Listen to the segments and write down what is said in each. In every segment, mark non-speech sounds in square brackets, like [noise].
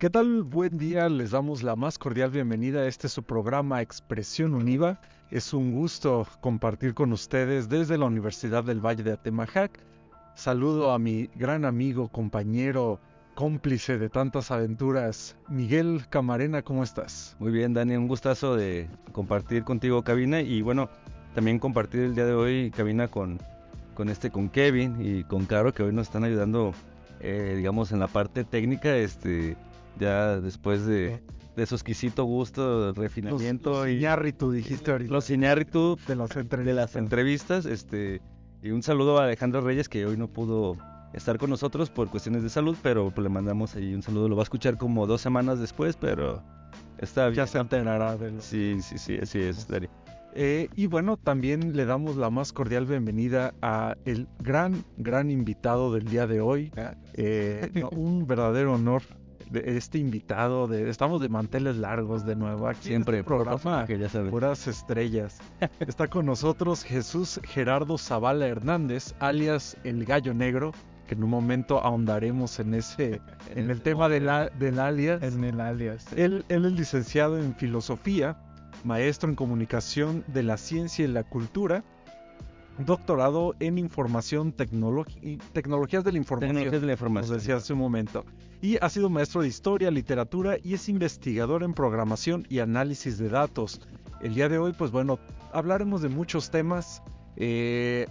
¿Qué tal? Buen día, les damos la más cordial bienvenida este su programa Expresión Univa. Es un gusto compartir con ustedes desde la Universidad del Valle de Atemajac. Saludo a mi gran amigo, compañero, cómplice de tantas aventuras, Miguel Camarena, ¿cómo estás? Muy bien, Dani, un gustazo de compartir contigo cabina y bueno, también compartir el día de hoy cabina con, con este, con Kevin y con Caro que hoy nos están ayudando, eh, digamos, en la parte técnica, este ya después de, de su exquisito gusto, refinamiento los, y tú dijiste ahorita. Los Iñárritu de las, de las entrevistas, este y un saludo a Alejandro Reyes que hoy no pudo estar con nosotros por cuestiones de salud, pero pues le mandamos ahí un saludo, lo va a escuchar como dos semanas después, pero está bien. Ya se enterará de Sí, sí, sí, así es. Eh, y bueno, también le damos la más cordial bienvenida a el gran, gran invitado del día de hoy. Eh, un verdadero honor de este invitado. De, estamos de manteles largos de nuevo aquí. Siempre, en este programa, que ya sabes. puras estrellas. [laughs] Está con nosotros Jesús Gerardo Zavala Hernández, alias El Gallo Negro, que en un momento ahondaremos en ese, en el tema del, del alias. En el alias. Él, él es licenciado en filosofía, maestro en comunicación de la ciencia y la cultura doctorado en información, tecnologías de la información. Tecnologías de la información. decía hace un momento. Y ha sido maestro de historia, literatura y es investigador en programación y análisis de datos. El día de hoy, pues bueno, hablaremos de muchos temas. Eh,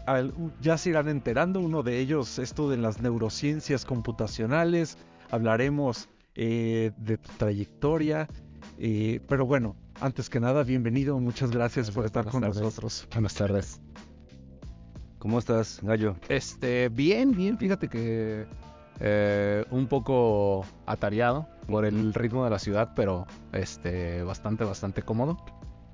ya se irán enterando, uno de ellos, esto de las neurociencias computacionales. Hablaremos eh, de tu trayectoria. Eh, pero bueno, antes que nada, bienvenido, muchas gracias por estar con nosotros. Buenas tardes. ¿Cómo estás, Gallo? Este, bien, bien, fíjate que eh, un poco atareado por el ritmo de la ciudad, pero este, bastante, bastante cómodo.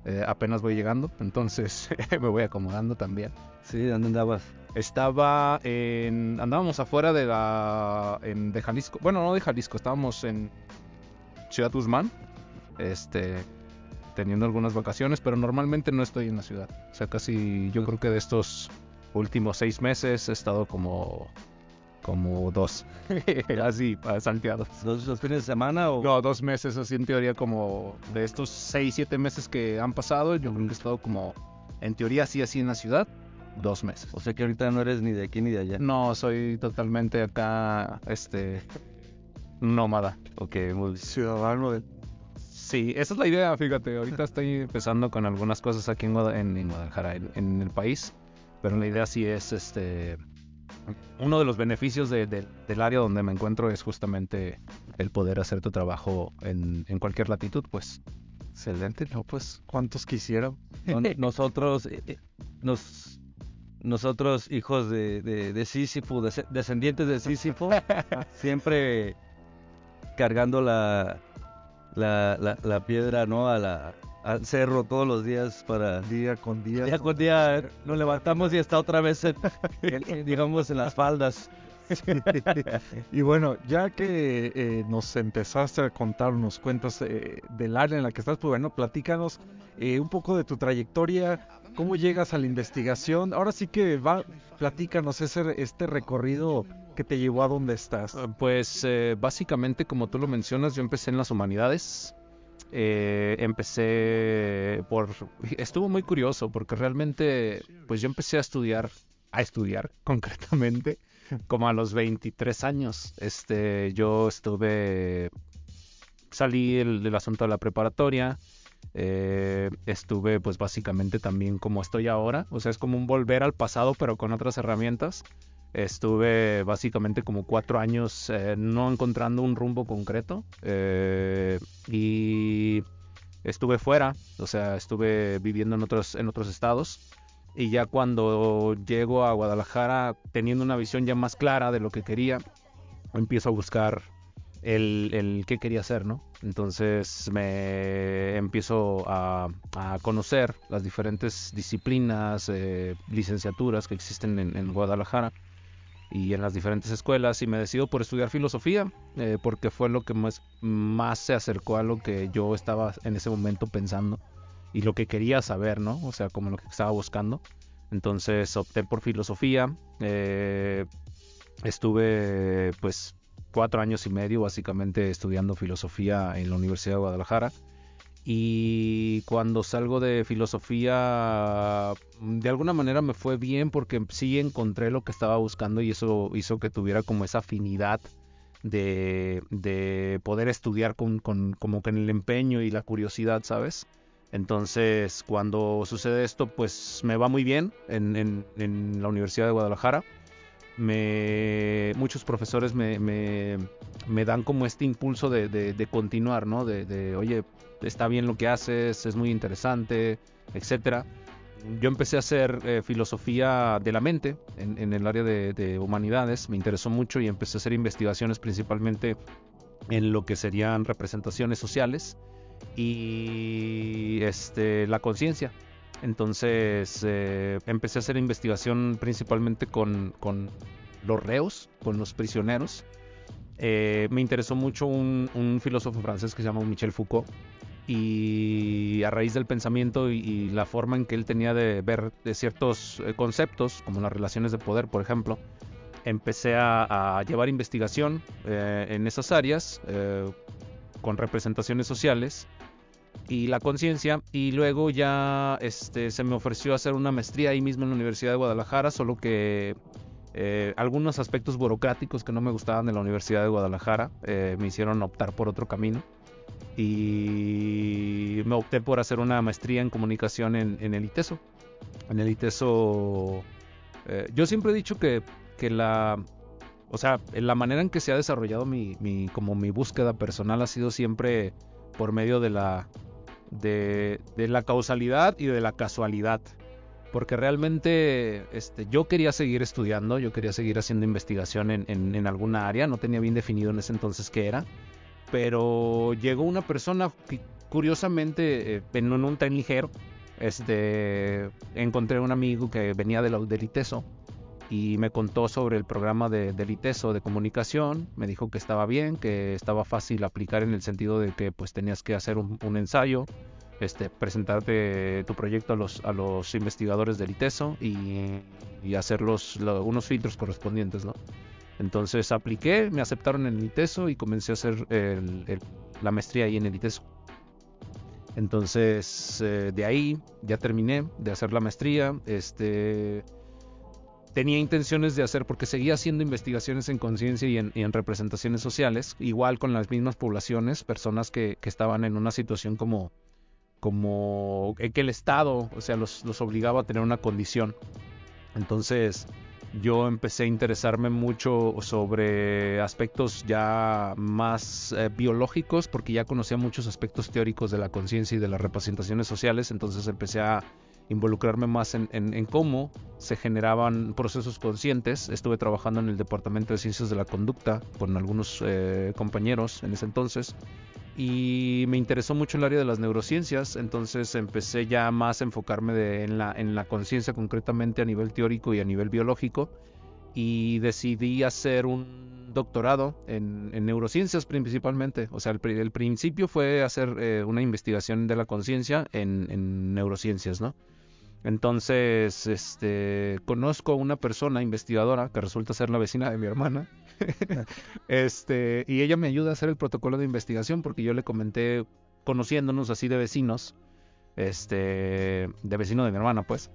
Eh, apenas voy llegando, entonces [laughs] me voy acomodando también. Sí, ¿dónde andabas? Estaba en, andábamos afuera de la, en, de Jalisco, bueno, no de Jalisco, estábamos en Ciudad Guzmán, este, teniendo algunas vacaciones, pero normalmente no estoy en la ciudad. O sea, casi yo creo que de estos últimos seis meses he estado como como dos, [laughs] así salteados. ¿Dos, ¿Dos fines de semana o...? No, dos meses, así en teoría como de estos seis, siete meses que han pasado, yo creo que he estado como, en teoría así, así en la ciudad, dos meses. O sea que ahorita no eres ni de aquí ni de allá. No, soy totalmente acá, este, nómada. Ok, muy ciudadano de... Sí, esa es la idea, fíjate, ahorita estoy empezando con algunas cosas aquí en, Guadalajara, en el país pero la idea sí es, este, uno de los beneficios del área donde me encuentro es justamente el poder hacer tu trabajo en, cualquier latitud, pues. Excelente, ¿no? Pues, ¿cuántos quisieran? [laughs] nosotros, eh, eh, nos, nosotros, hijos de, de, Sísifo, descendientes de Sísifo, [laughs] siempre cargando la, la, la, piedra, ¿no? A la, al cerro todos los días para día con día. Día con día nos levantamos y está otra vez, [laughs] digamos, en las faldas. [laughs] y bueno, ya que eh, nos empezaste a contar unos cuentos eh, del área en la que estás, pues bueno, platícanos eh, un poco de tu trayectoria, cómo llegas a la investigación. Ahora sí que va, platícanos ese, este recorrido que te llevó a donde estás. Pues básicamente, como tú lo mencionas, yo empecé en las humanidades. Eh, empecé por... Estuvo muy curioso porque realmente, pues yo empecé a estudiar, a estudiar [laughs] concretamente, como a los 23 años. Este, yo estuve, salí del, asunto de la preparatoria, eh, estuve pues básicamente también como estoy ahora, o sea, es como un volver al pasado pero con otras herramientas. Estuve básicamente como cuatro años eh, no encontrando un rumbo concreto eh, y estuve fuera, o sea, estuve viviendo en otros, en otros estados y ya cuando llego a Guadalajara teniendo una visión ya más clara de lo que quería, empiezo a buscar el, el qué quería hacer, ¿no? Entonces me empiezo a, conocer las diferentes disciplinas, eh, licenciaturas que existen en Guadalajara y en las diferentes escuelas y me decido por estudiar filosofía eh, porque fue lo que más, más se acercó a lo que yo estaba en ese momento pensando y lo que quería saber, ¿no? O sea, como lo que estaba buscando. Entonces opté por filosofía. Eh, estuve pues cuatro años y medio básicamente estudiando filosofía en la Universidad de Guadalajara. Y cuando salgo de filosofía, de alguna manera me fue bien porque sí encontré lo que estaba buscando y eso hizo que tuviera como esa afinidad de, de poder estudiar con, como el empeño y la curiosidad, ¿sabes? Entonces, cuando sucede esto, pues me va muy bien en, la Universidad de Guadalajara. Me, muchos profesores me, dan como este impulso de, continuar, ¿no? De, oye, está bien lo que haces, es muy interesante, etcétera. Yo empecé a hacer eh, filosofía de la mente en, el área de, de, humanidades, me interesó mucho y empecé a hacer investigaciones principalmente en lo que serían representaciones sociales y este, la conciencia. Entonces eh, empecé a hacer investigación principalmente con, con, los reos, con los prisioneros. Eh, me interesó mucho un, un, filósofo francés que se llama Michel Foucault y a raíz del pensamiento y, la forma en que él tenía de ver ciertos eh, conceptos, como las relaciones de poder, por ejemplo, empecé a, llevar investigación eh, en esas áreas eh, con representaciones sociales y la conciencia y luego ya este se me ofreció hacer una maestría ahí mismo en la Universidad de Guadalajara, solo que algunos aspectos burocráticos que no me gustaban de la Universidad de Guadalajara me hicieron optar por otro camino y me opté por hacer una maestría en comunicación en, en el ITESO. En el ITESO eh, yo siempre he dicho que, que la o sea, la manera en que se ha desarrollado mi, mi, como mi búsqueda personal ha sido siempre por medio de la, de, de, la causalidad y de la casualidad. Porque realmente este, yo quería seguir estudiando, yo quería seguir haciendo investigación en, en, en alguna área, no tenía bien definido en ese entonces qué era, pero llegó una persona que curiosamente eh, en un tren ligero, este, encontré un amigo que venía de del ITESO y me contó sobre el programa de, del ITESO de comunicación, me dijo que estaba bien, que estaba fácil aplicar en el sentido de que pues tenías que hacer un, un ensayo, este, presentarte tu proyecto a los, investigadores del ITESO y, hacer los, lo, unos filtros correspondientes, ¿no? Entonces apliqué, me aceptaron en el ITESO y comencé a hacer el, la maestría ahí en el ITESO. Entonces, eh, de ahí ya terminé de hacer la maestría. Este, tenía intenciones de hacer, porque seguía haciendo investigaciones en conciencia y, en, representaciones sociales, igual con las mismas poblaciones, personas que, que estaban en una situación como, como que el Estado, o sea, los, los obligaba a tener una condición. Entonces, yo empecé a interesarme mucho sobre aspectos ya más eh, biológicos, porque ya conocía muchos aspectos teóricos de la conciencia y de las representaciones sociales, entonces empecé a involucrarme más en, cómo se generaban procesos conscientes. Estuve trabajando en el Departamento de Ciencias de la Conducta con algunos eh, compañeros en ese entonces y me interesó mucho el área de las neurociencias, entonces empecé ya más a enfocarme de, en la, en la conciencia concretamente a nivel teórico y a nivel biológico y decidí hacer un doctorado en, en neurociencias principalmente. O sea, el, el principio fue hacer eh, una investigación de la conciencia en, en neurociencias, ¿no? Entonces, este, conozco a una persona investigadora que resulta ser la vecina de mi hermana. [laughs] este, y ella me ayuda a hacer el protocolo de investigación porque yo le comenté, conociéndonos así de vecinos, este, de vecino de mi hermana, pues.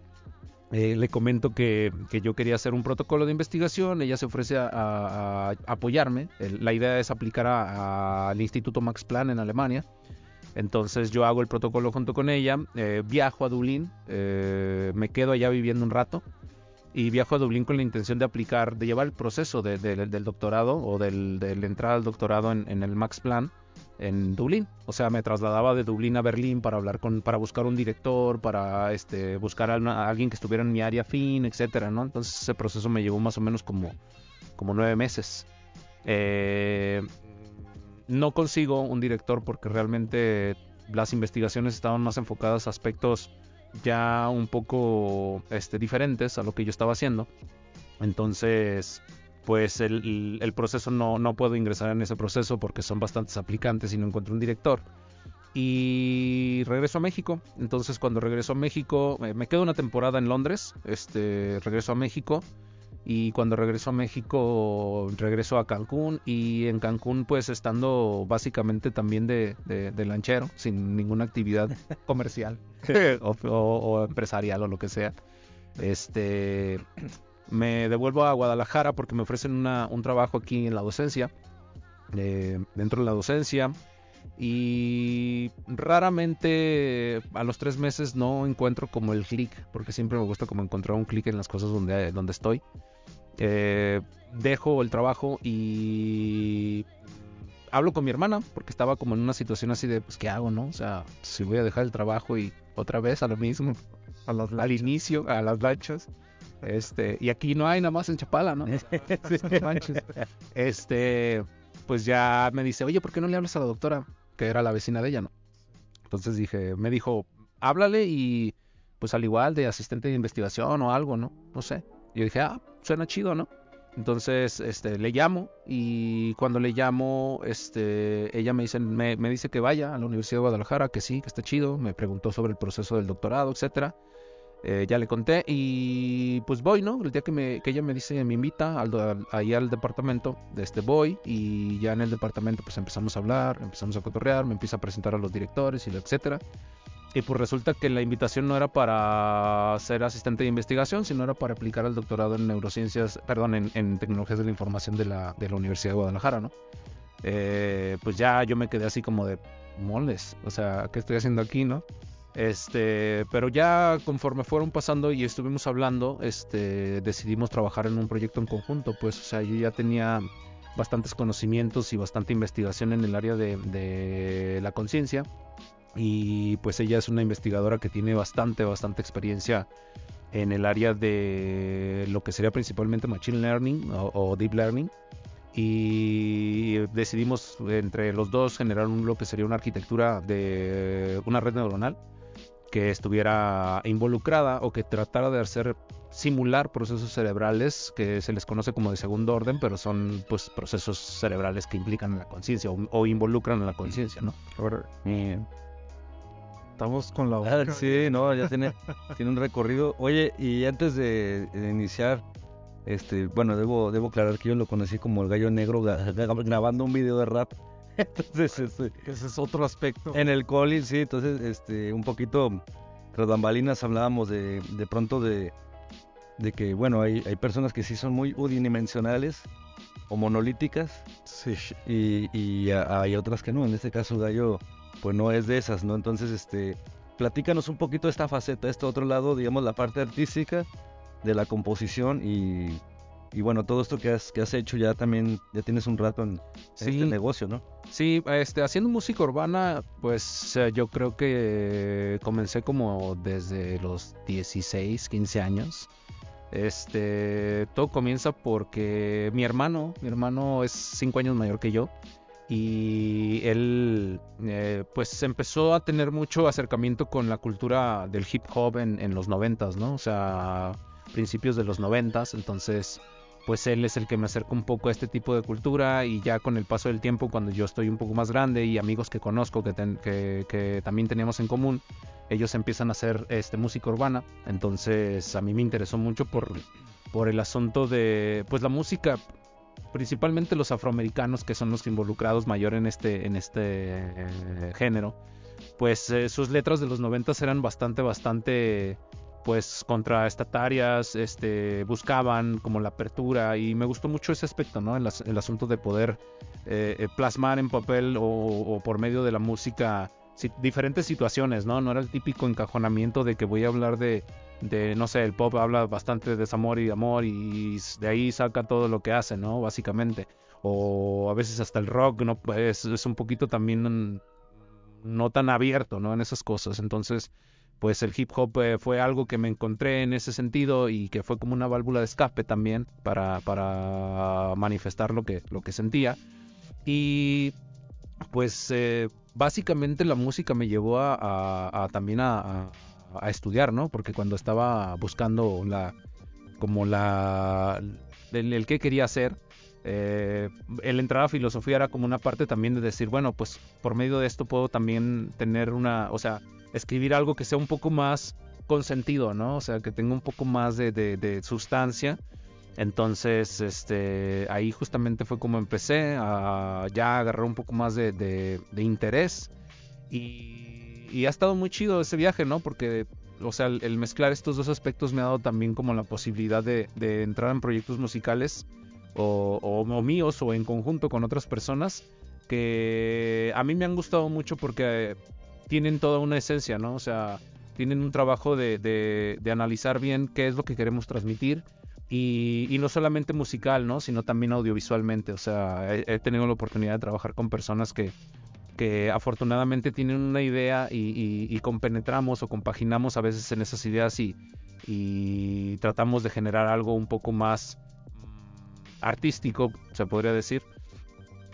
Eh, le comento que, que, yo quería hacer un protocolo de investigación, ella se ofrece a, a, a apoyarme, la idea es aplicar al Instituto Max Planck en Alemania, entonces yo hago el protocolo junto con ella, eh, viajo a Dublín, eh, me quedo allá viviendo un rato y viajo a Dublín con la intención de aplicar, de llevar el proceso de, de, del doctorado o del, de la al doctorado en, el Max Plan en Dublín. O sea, me trasladaba de Dublín a Berlín para hablar con, para buscar un director, para este, buscar a alguien que estuviera en mi área fin, etcétera, ¿no? Entonces ese proceso me llevó más o menos como, como nueve meses. Eh, no consigo un director porque realmente las investigaciones estaban más enfocadas a aspectos ya un poco este, diferentes a lo que yo estaba haciendo. Entonces, pues el, proceso no, no, puedo ingresar en ese proceso porque son bastantes aplicantes y no encuentro un director. Y regreso a México. Entonces, cuando regreso a México, me quedo una temporada en Londres. Este, regreso a México y cuando regreso a México regreso a Cancún y en Cancún pues estando básicamente también de, de, lanchero sin ninguna actividad [laughs] comercial [laughs] o, empresarial o lo que sea este me devuelvo a Guadalajara porque me ofrecen una, un trabajo aquí en la docencia eh, dentro de la docencia y raramente a los tres meses no encuentro como el clic, porque siempre me gusta como encontrar un clic en las cosas donde, donde estoy. Eh, dejo el trabajo y hablo con mi hermana, porque estaba como en una situación así de, pues, ¿qué hago, no? O sea, si voy a dejar el trabajo y otra vez a lo mismo, [laughs] a al inicio, a las lanchas. Este, y aquí no hay nada más en Chapala, ¿no? [laughs] este, pues ya me dice, oye, ¿por qué no le hablas a la doctora? Que era la vecina de ella, ¿no? Entonces dije, me dijo, háblale y pues al igual de asistente de investigación o algo, ¿no? No sé. Yo dije, ah, suena chido, ¿no? Entonces, este, le llamo y cuando le llamo, este, ella me dice, me, me, dice que vaya a la Universidad de Guadalajara, que sí, que está chido. Me preguntó sobre el proceso del doctorado, etcétera. Eh, ya le conté y pues voy, ¿no? El día que, me, que ella me dice, me invita al, ahí al departamento, de este voy y ya en el departamento pues empezamos a hablar, empezamos a cotorrear, me empieza a presentar a los directores y etcétera. Y pues resulta que la invitación no era para ser asistente de investigación, sino era para aplicar el doctorado en neurociencias, perdón, en, tecnologías de la información de la, de la Universidad de Guadalajara, ¿no? Eh, pues ya yo me quedé así como de moles, o sea, ¿qué estoy haciendo aquí, no? Este, pero ya conforme fueron pasando y estuvimos hablando, este, decidimos trabajar en un proyecto en conjunto, pues, o sea, yo ya tenía bastantes conocimientos y bastante investigación en el área de, de la conciencia y pues ella es una investigadora que tiene bastante, bastante experiencia en el área de lo que sería principalmente Machine Learning o, Deep Learning y decidimos entre los dos generar lo que sería una arquitectura de una red neuronal que estuviera involucrada o que tratara de hacer simular procesos cerebrales que se les conoce como de segundo orden, pero son pues procesos cerebrales que implican la conciencia o, involucran a la conciencia, ¿no? Estamos con la ah, sí, no, ya tiene, tiene un recorrido. Oye, y antes de, iniciar, este, bueno, debo, debo aclarar que yo lo conocí como el gallo negro grabando un video de rap. [laughs] Entonces, este, ese es otro aspecto. En el Collins, sí, entonces, este, un poquito, tras bambalinas hablábamos de, de pronto de, de que, bueno, hay, hay personas que sí son muy unidimensionales o monolíticas. Sí. Y, y hay otras que no. En este caso, Gallo, pues no es de esas, ¿no? Entonces, este, platícanos un poquito esta faceta, este otro lado, digamos, la parte artística de la composición y y bueno, todo esto que has, que has hecho ya también, ya tienes un rato en, este negocio, ¿no? Sí, este, haciendo música urbana, pues yo creo que comencé como desde los 16, 15 años. Este, todo comienza porque mi hermano, mi hermano es 5 años mayor que yo y él eh, pues empezó a tener mucho acercamiento con la cultura del hip hop en, los noventas, ¿no? O sea, principios de los noventas, entonces pues él es el que me acerca un poco a este tipo de cultura y ya con el paso del tiempo, cuando yo estoy un poco más grande y amigos que conozco que, que, también teníamos en común, ellos empiezan a hacer este, música urbana. Entonces a mí me interesó mucho por, por el asunto de pues la música, principalmente los afroamericanos que son los involucrados mayor en este, en este eh, género. Pues eh, sus letras de los noventas eran bastante, bastante pues contraestatarias este, buscaban como la apertura y me gustó mucho ese aspecto, ¿no? El, asunto de poder eh, eh, plasmar en papel o, por medio de la música diferentes situaciones, ¿no? No era el típico encajonamiento de que voy a hablar de, de, no sé, el pop habla bastante de desamor y amor y de ahí saca todo lo que hace, ¿no? Básicamente. O a veces hasta el rock, ¿no? Pues es un poquito también no tan abierto, ¿no? En esas cosas. Entonces pues el hip hop eh, fue algo que me encontré en ese sentido y que fue como una válvula de escape también para, para manifestar lo que, lo que sentía. Y pues eh, básicamente la música me llevó a, también a, estudiar, ¿no? Porque cuando estaba buscando la como la el, que quería hacer, eh, el entrar a filosofía era como una parte también de decir, bueno, pues por medio de esto puedo también tener una, o sea, escribir algo que sea un poco más consentido, ¿no? O sea, que tenga un poco más de, de, sustancia. Entonces, este, ahí justamente fue como empecé a ya agarrar un poco más de, de, interés y, y, ha estado muy chido ese viaje, ¿no? Porque, o sea, el, mezclar estos dos aspectos me ha dado también como la posibilidad de, de entrar en proyectos musicales o, o, míos o en conjunto con otras personas que a mí me han gustado mucho porque tienen toda una esencia, ¿no? O sea, tienen un trabajo de, de, analizar bien qué es lo que queremos transmitir y, y, no solamente musical, ¿no? Sino también audiovisualmente. O sea, he, tenido la oportunidad de trabajar con personas que, que afortunadamente tienen una idea y, y, compenetramos o compaginamos a veces en esas ideas y, y tratamos de generar algo un poco más artístico, se podría decir,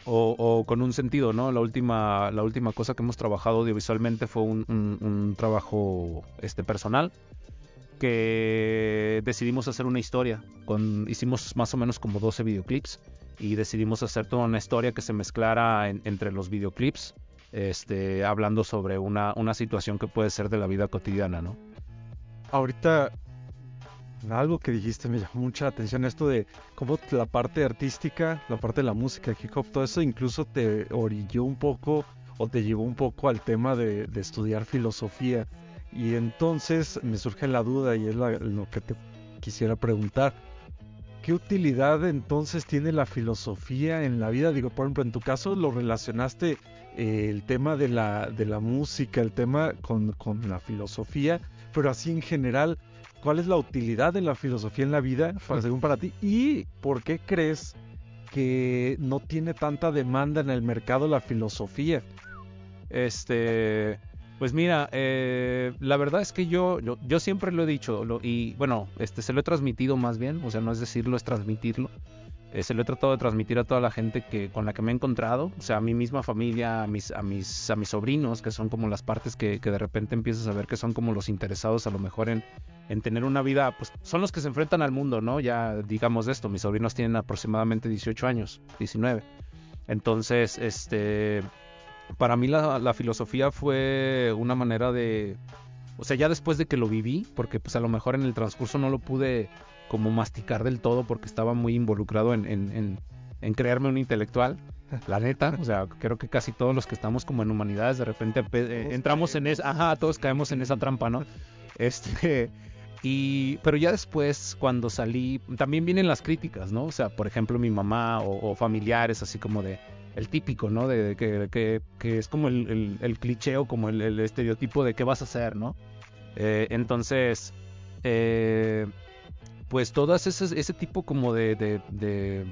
o, con un sentido, ¿no? La última, la última cosa que hemos trabajado audiovisualmente fue un, trabajo este, personal que decidimos hacer una historia. Con, hicimos más o menos como 12 videoclips y decidimos hacer toda una historia que se mezclara entre los videoclips, este, hablando sobre una, una situación que puede ser de la vida cotidiana, ¿no? Ahorita algo que dijiste me llamó mucha atención esto de cómo la parte artística, la parte de la música, hip hop, todo eso incluso te orilló un poco o te llevó un poco al tema de, estudiar filosofía. Y entonces me surge la duda y es lo que te quisiera preguntar. ¿Qué utilidad entonces tiene la filosofía en la vida? Digo, por ejemplo, en tu caso lo relacionaste eh, el tema de la, de la música, el tema con, con la filosofía, pero así en general, ¿Cuál es la utilidad de la filosofía en la vida, según para ti? ¿Y por qué crees que no tiene tanta demanda en el mercado la filosofía? Este, pues mira, eh, la verdad es que yo, yo, siempre lo he dicho y bueno, este se lo he transmitido más bien, o sea, no es decirlo, es transmitirlo. Eh, se lo he tratado de transmitir a toda la gente que con la que me he encontrado, o sea, a mi misma familia, a mis, a mis, a mis sobrinos, que son como las partes que, que de repente empiezas a ver que son como los interesados a lo mejor en, en tener una vida, pues son los que se enfrentan al mundo, ¿no? Ya digamos esto, mis sobrinos tienen aproximadamente 18 años, 19. Entonces, este, para mí la, la filosofía fue una manera de, o sea, ya después de que lo viví, porque pues a lo mejor en el transcurso no lo pude como masticar del todo porque estaba muy involucrado en, en, en, crearme un intelectual. [laughs] La neta, o sea, creo que casi todos los que estamos como en humanidades de repente eh, entramos en esa, ajá, todos caemos en esa trampa, ¿no? [laughs] Este, y, pero ya después, cuando salí, también vienen las críticas, ¿no? O sea, por ejemplo, mi mamá o, familiares, así como de, el típico, ¿no? De, que, es como el, el, cliché o como el, estereotipo de qué vas a hacer, ¿no? Eh, entonces, eh, pues todas ese, ese tipo como de, de,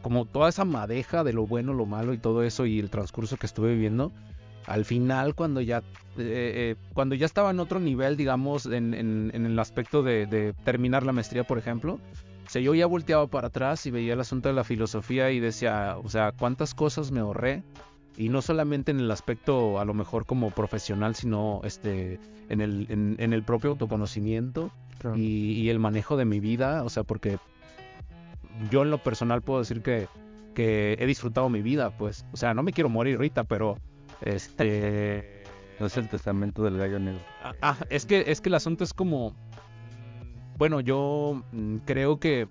como toda esa madeja de lo bueno, lo malo y todo eso y el transcurso que estuve viviendo, al final cuando ya eh, eh, cuando ya estaba en otro nivel, digamos, en, en, el aspecto de, terminar la maestría, por ejemplo, o sea, yo ya volteaba para atrás y veía el asunto de la filosofía y decía, o sea, cuántas cosas me ahorré. Y no solamente en el aspecto a lo mejor como profesional, sino este en el, en el propio autoconocimiento y, el manejo de mi vida, o sea, porque yo en lo personal puedo decir que, que he disfrutado mi vida, pues, o sea, no me quiero morir ahorita, pero este... No [laughs] es el testamento del gallo negro. Ah, ah, es que, es que el asunto es como, bueno, yo mm, creo que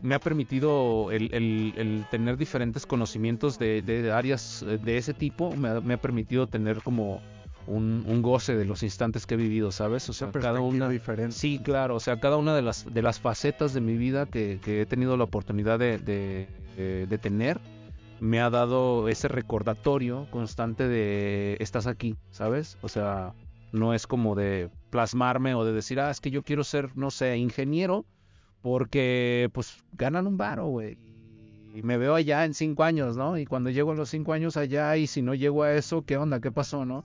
me ha permitido el, el, tener diferentes conocimientos de, de, áreas de ese tipo, me me ha permitido tener como un, goce de los instantes que he vivido, ¿sabes? O sea, cada una diferente. Sí, claro, o sea, cada una de las de las facetas de mi vida que, he tenido la oportunidad de, de, tener me ha dado ese recordatorio constante de estás aquí, ¿sabes? O sea, no es como de plasmarme o de decir, ah, es que yo quiero ser, no sé, ingeniero porque pues ganan un varo, güey. Y me veo allá en cinco años, ¿no? Y cuando llego a los cinco años allá y si no llego a eso, ¿qué onda? ¿Qué pasó, no?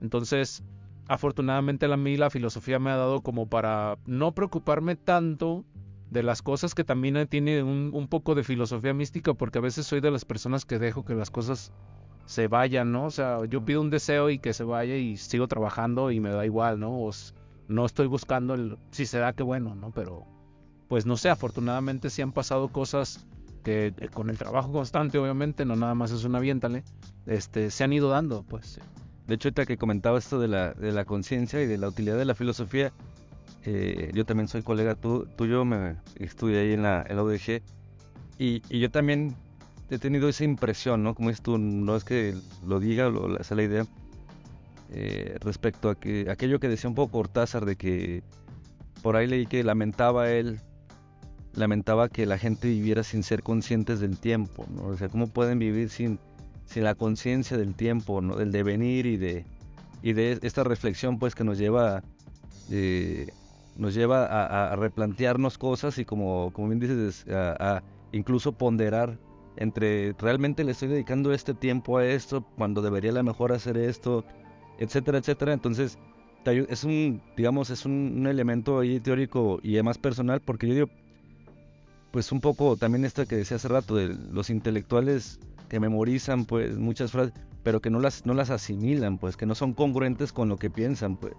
Entonces, afortunadamente a mí la filosofía me ha dado como para no preocuparme tanto de las cosas que también tiene un, poco de filosofía mística, porque a veces soy de las personas que dejo que las cosas se vayan, ¿no? O sea, yo pido un deseo y que se vaya y sigo trabajando y me da igual, ¿no? O no estoy buscando el si se da que bueno, ¿no? Pero pues no sé, afortunadamente sí han pasado cosas que eh, con el trabajo constante, obviamente, no nada más es una aviéntale, este, se han ido dando, pues. De hecho, ahorita que comentaba esto de la, de la conciencia y de la utilidad de la filosofía, eh, yo también soy colega tú, tuyo, me estudié ahí en la, en UDG, y, y, yo también he tenido esa impresión, ¿no? Como es tú, no es que lo diga lo, sea la idea, eh, respecto a que aquello que decía un poco Cortázar de que por ahí leí que lamentaba él lamentaba que la gente viviera sin ser conscientes del tiempo, ¿no? O sea, cómo pueden vivir sin, la conciencia del tiempo. Del devenir y de, esta reflexión, pues, que nos lleva, eh, nos lleva a, replantearnos cosas y como bien dices, a, incluso ponderar entre realmente le estoy dedicando este tiempo a esto, cuando debería a lo mejor hacer esto, etcétera, etcétera. Entonces, es un, digamos, es un, elemento ahí teórico y además personal, porque yo digo, pues un poco también esto que decía hace rato, de los intelectuales que memorizan pues muchas frases, pero que no las, no las asimilan, pues, que no son congruentes con lo que piensan, pues.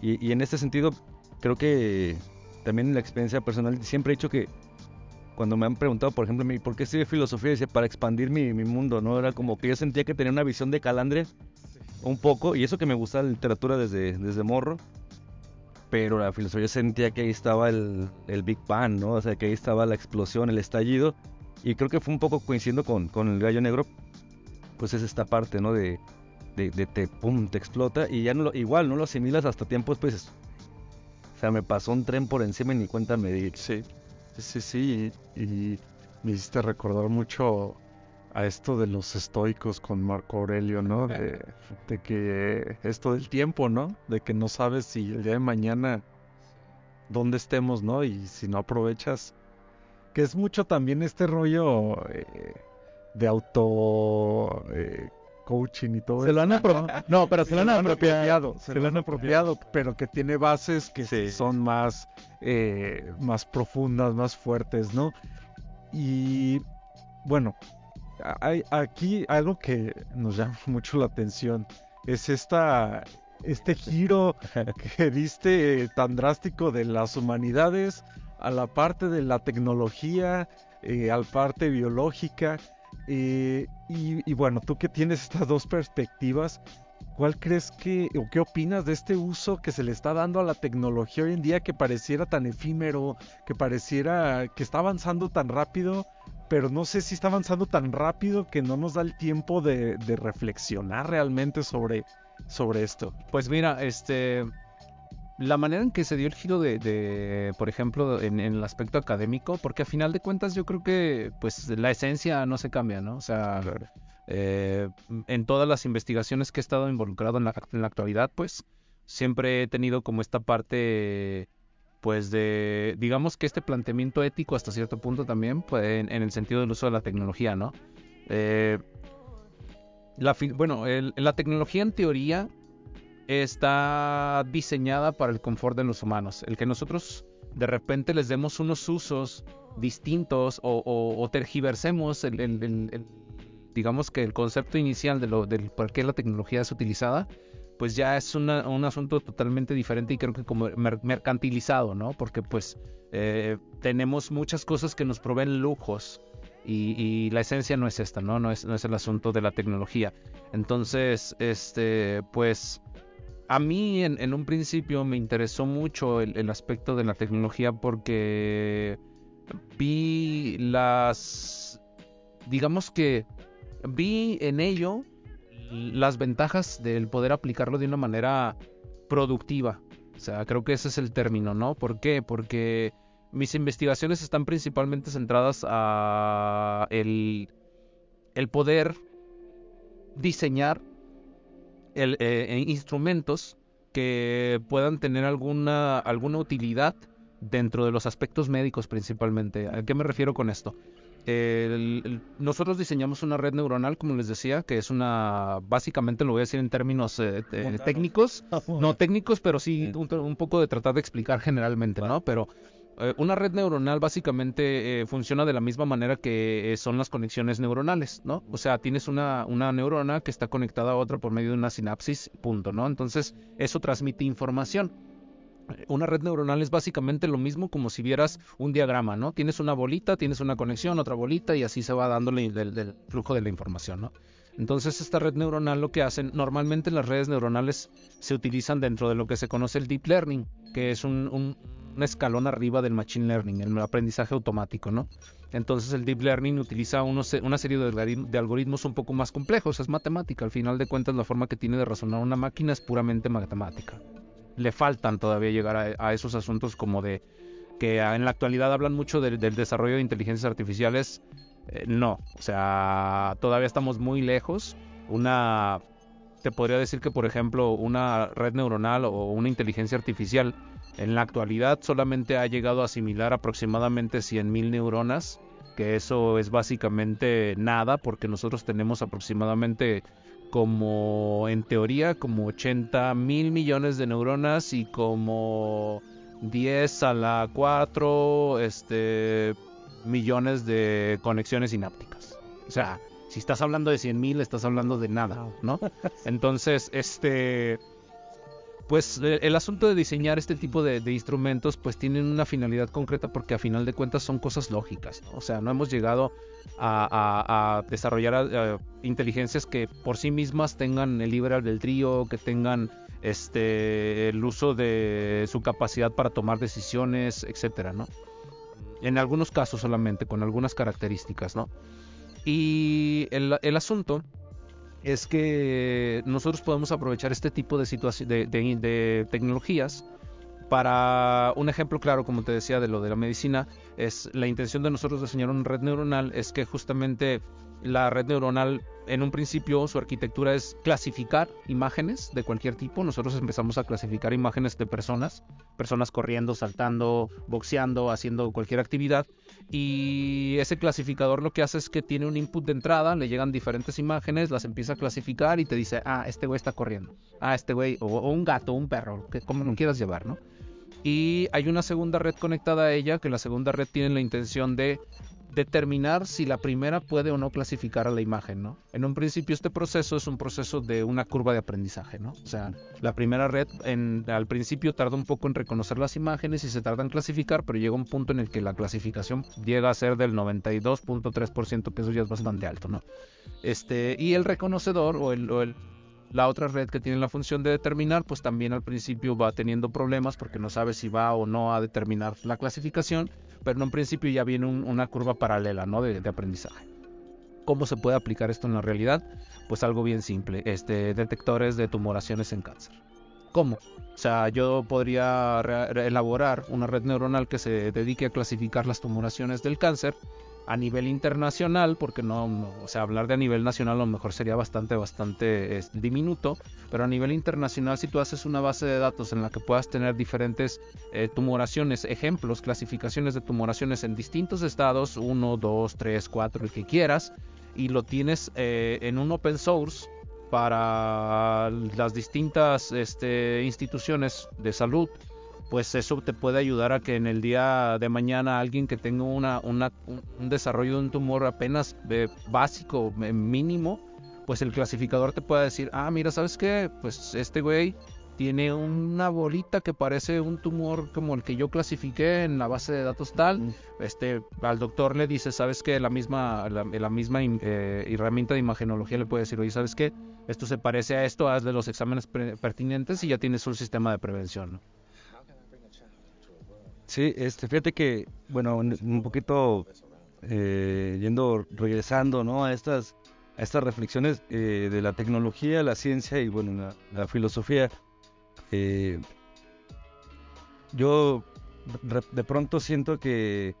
Y, en este sentido, creo que también en la experiencia personal siempre he dicho que cuando me han preguntado, por ejemplo, ¿por qué estudié filosofía? Dice, para expandir mi, mi, mundo, ¿no? Era como que yo sentía que tenía una visión de calandre un poco, y eso que me gusta la literatura desde, desde morro, pero la filosofía sentía que ahí estaba el, el, Big Bang, ¿no? O sea, que ahí estaba la explosión, el estallido, y creo que fue un poco coincidiendo con, con el gallo negro, pues es esta parte, ¿no? De, de, te, pum, te explota, y ya no lo, igual no lo asimilas hasta tiempos, pues, o sea, me pasó un tren por encima y ni cuenta me di. Sí, sí, sí, y, y me hiciste recordar mucho a esto de los estoicos con Marco Aurelio, ¿no? De, que esto del tiempo, ¿no? De que no sabes si el día de mañana dónde estemos, ¿no? Y si no aprovechas, que es mucho también este rollo eh, de auto eh, coaching y todo se Lo han no, pero se, lo han apropiado, se, lo han apropiado, pero que tiene bases que son más, eh, más profundas, más fuertes, ¿no? Y bueno, hay aquí algo que nos llama [laughs] mucho la atención. Es esta este giro [laughs] que diste tan drástico de las humanidades a la parte de la tecnología, eh, a la parte biológica. Eh, y, bueno, tú que tienes estas dos perspectivas, ¿cuál crees que o qué opinas de este uso que se le está dando a la tecnología hoy en día que pareciera tan efímero, que pareciera que está avanzando tan rápido pero no sé si está avanzando tan rápido que no nos da el tiempo de, reflexionar realmente sobre, sobre esto. Pues mira, este, la manera en que se dio el giro de, por ejemplo, en, el aspecto académico, porque a final de cuentas yo creo que pues la esencia no se cambia, ¿no? O sea, eh, en todas las investigaciones que he estado involucrado en la, en la actualidad, pues siempre he tenido como esta parte pues de, digamos que este planteamiento ético hasta cierto punto también, pues en, el sentido del uso de la tecnología, ¿no? Eh, la, bueno, la tecnología en teoría está diseñada para el confort de los humanos. El que nosotros de repente les demos unos usos distintos o, tergiversemos el, digamos que el concepto inicial de lo, del por qué la tecnología es utilizada, pues ya es un asunto totalmente diferente y creo que como mercantilizado, ¿no? Porque pues eh, tenemos muchas cosas que nos proveen lujos y, la esencia no es esta, ¿no? No es, no es el asunto de la tecnología. Entonces, este, pues a mí en, un principio me interesó mucho el, el aspecto de la tecnología porque vi las, digamos que vi en ello las ventajas del poder aplicarlo de una manera productiva. O sea, creo que ese es el término, ¿no? ¿Por qué? Porque mis investigaciones están principalmente centradas a el, el poder diseñar el, eh, instrumentos que puedan tener alguna, alguna utilidad dentro de los aspectos médicos principalmente. ¿A qué me refiero con esto? nosotros diseñamos una red neuronal, como les decía, que es una, básicamente lo voy a decir en términos eh, técnicos, no técnicos, pero sí un, poco de tratar de explicar generalmente, ¿no? Pero eh, una red neuronal básicamente eh, funciona de la misma manera que son las conexiones neuronales, ¿no? O sea, tienes una, una neurona que está conectada a otra por medio de una sinapsis, punto, ¿no? Entonces, eso transmite información. Una red neuronal es básicamente lo mismo como si vieras un diagrama, ¿no? Tienes una bolita, tienes una conexión, otra bolita y así se va dando el, flujo de la información, ¿no? Entonces esta red neuronal lo que hacen, normalmente las redes neuronales se utilizan dentro de lo que se conoce el deep learning, que es un, escalón arriba del machine learning, el aprendizaje automático, ¿no? Entonces el deep learning utiliza una serie de, algoritmos un poco más complejos, es matemática, al final de cuentas la forma que tiene de razonar una máquina es puramente matemática. Le faltan todavía llegar a, esos asuntos como de que en la actualidad hablan mucho del desarrollo de inteligencias artificiales eh, no, o sea, todavía estamos muy lejos. Una, te podría decir que, por ejemplo, una red neuronal o una inteligencia artificial en la actualidad solamente ha llegado a asimilar aproximadamente 100.000 neuronas, que eso es básicamente nada, porque nosotros tenemos aproximadamente como, en teoría, como 80 mil millones de neuronas y como 10 a la 4, este millones de conexiones sinápticas. O sea, si estás hablando de 100.000, estás hablando de nada, ¿no? [laughs] Entonces, este pues e, el asunto de diseñar este tipo de, instrumentos pues tienen una finalidad concreta porque a final de cuentas son cosas lógicas, o sea, no hemos llegado a, desarrollar inteligencias que por sí mismas tengan el libre albedrío, que tengan este el uso de su capacidad para tomar decisiones, etcétera, ¿no? en algunos casos solamente, con algunas características, ¿no? Y el, asunto es que nosotros podemos aprovechar este tipo de, de, tecnologías para un ejemplo claro, como te decía, de lo de la medicina, es la intención de nosotros diseñar una red neuronal, es que justamente la red neuronal en un principio su arquitectura es clasificar imágenes de cualquier tipo. Nosotros empezamos a clasificar imágenes de personas, personas corriendo, saltando, boxeando, haciendo cualquier actividad. Y ese clasificador lo que hace es que tiene un input de entrada, le llegan diferentes imágenes, las empieza a clasificar y te dice, ah, este güey está corriendo. Ah, este güey, o, un gato, un perro, que como lo quieras llevar, ¿no? Y hay una segunda red conectada a ella, que la segunda red tiene la intención de determinar si la primera puede o no clasificar a la imagen, ¿no? En un principio este proceso es un proceso de una curva de aprendizaje, ¿no? O sea, la primera red en, al principio tarda un poco en reconocer las imágenes y se tarda en clasificar, pero llega un punto en el que la clasificación llega a ser del 92.3%, que eso ya es bastante alto, ¿no? Este, y el reconocedor o el, o el la otra red que tiene la función de determinar, pues también al principio va teniendo problemas porque no sabe si va o no a determinar la clasificación pero en un principio ya viene una curva paralela ¿no? de, aprendizaje. ¿Cómo se puede aplicar esto en la realidad? Pues algo bien simple, este, detectores de tumoraciones en cáncer. ¿Cómo? O sea, yo podría elaborar una red neuronal que se dedique a clasificar las tumoraciones del cáncer a nivel internacional, porque no, o sea, hablar de a nivel nacional a lo mejor sería bastante, bastante diminuto, pero a nivel internacional si tú haces una base de datos en la que puedas tener diferentes eh, tumoraciones, ejemplos, clasificaciones de tumoraciones en distintos estados, 1, 2, 3, 4, el que quieras, y lo tienes eh, en un open source para las distintas este, instituciones de salud pues eso te puede ayudar a que en el día de mañana alguien que tenga una, un desarrollo de un tumor apenas eh, básico, eh, mínimo, pues el clasificador te pueda decir, ah, mira, ¿sabes qué? Pues este güey tiene una bolita que parece un tumor como el que yo clasifiqué en la base de datos tal. Este, al doctor le dice, ¿sabes qué? La misma, la, misma eh, herramienta de imagenología le puede decir, oye, ¿sabes qué? Esto se parece a esto, hazle los exámenes pertinentes y ya tienes un sistema de prevención. ¿no? Sí, este, fíjate que, bueno, un poquito eh, yendo, regresando, ¿no? A estas, a estas reflexiones eh, de la tecnología, la ciencia y, bueno, la, filosofía. Eh, yo de pronto siento que,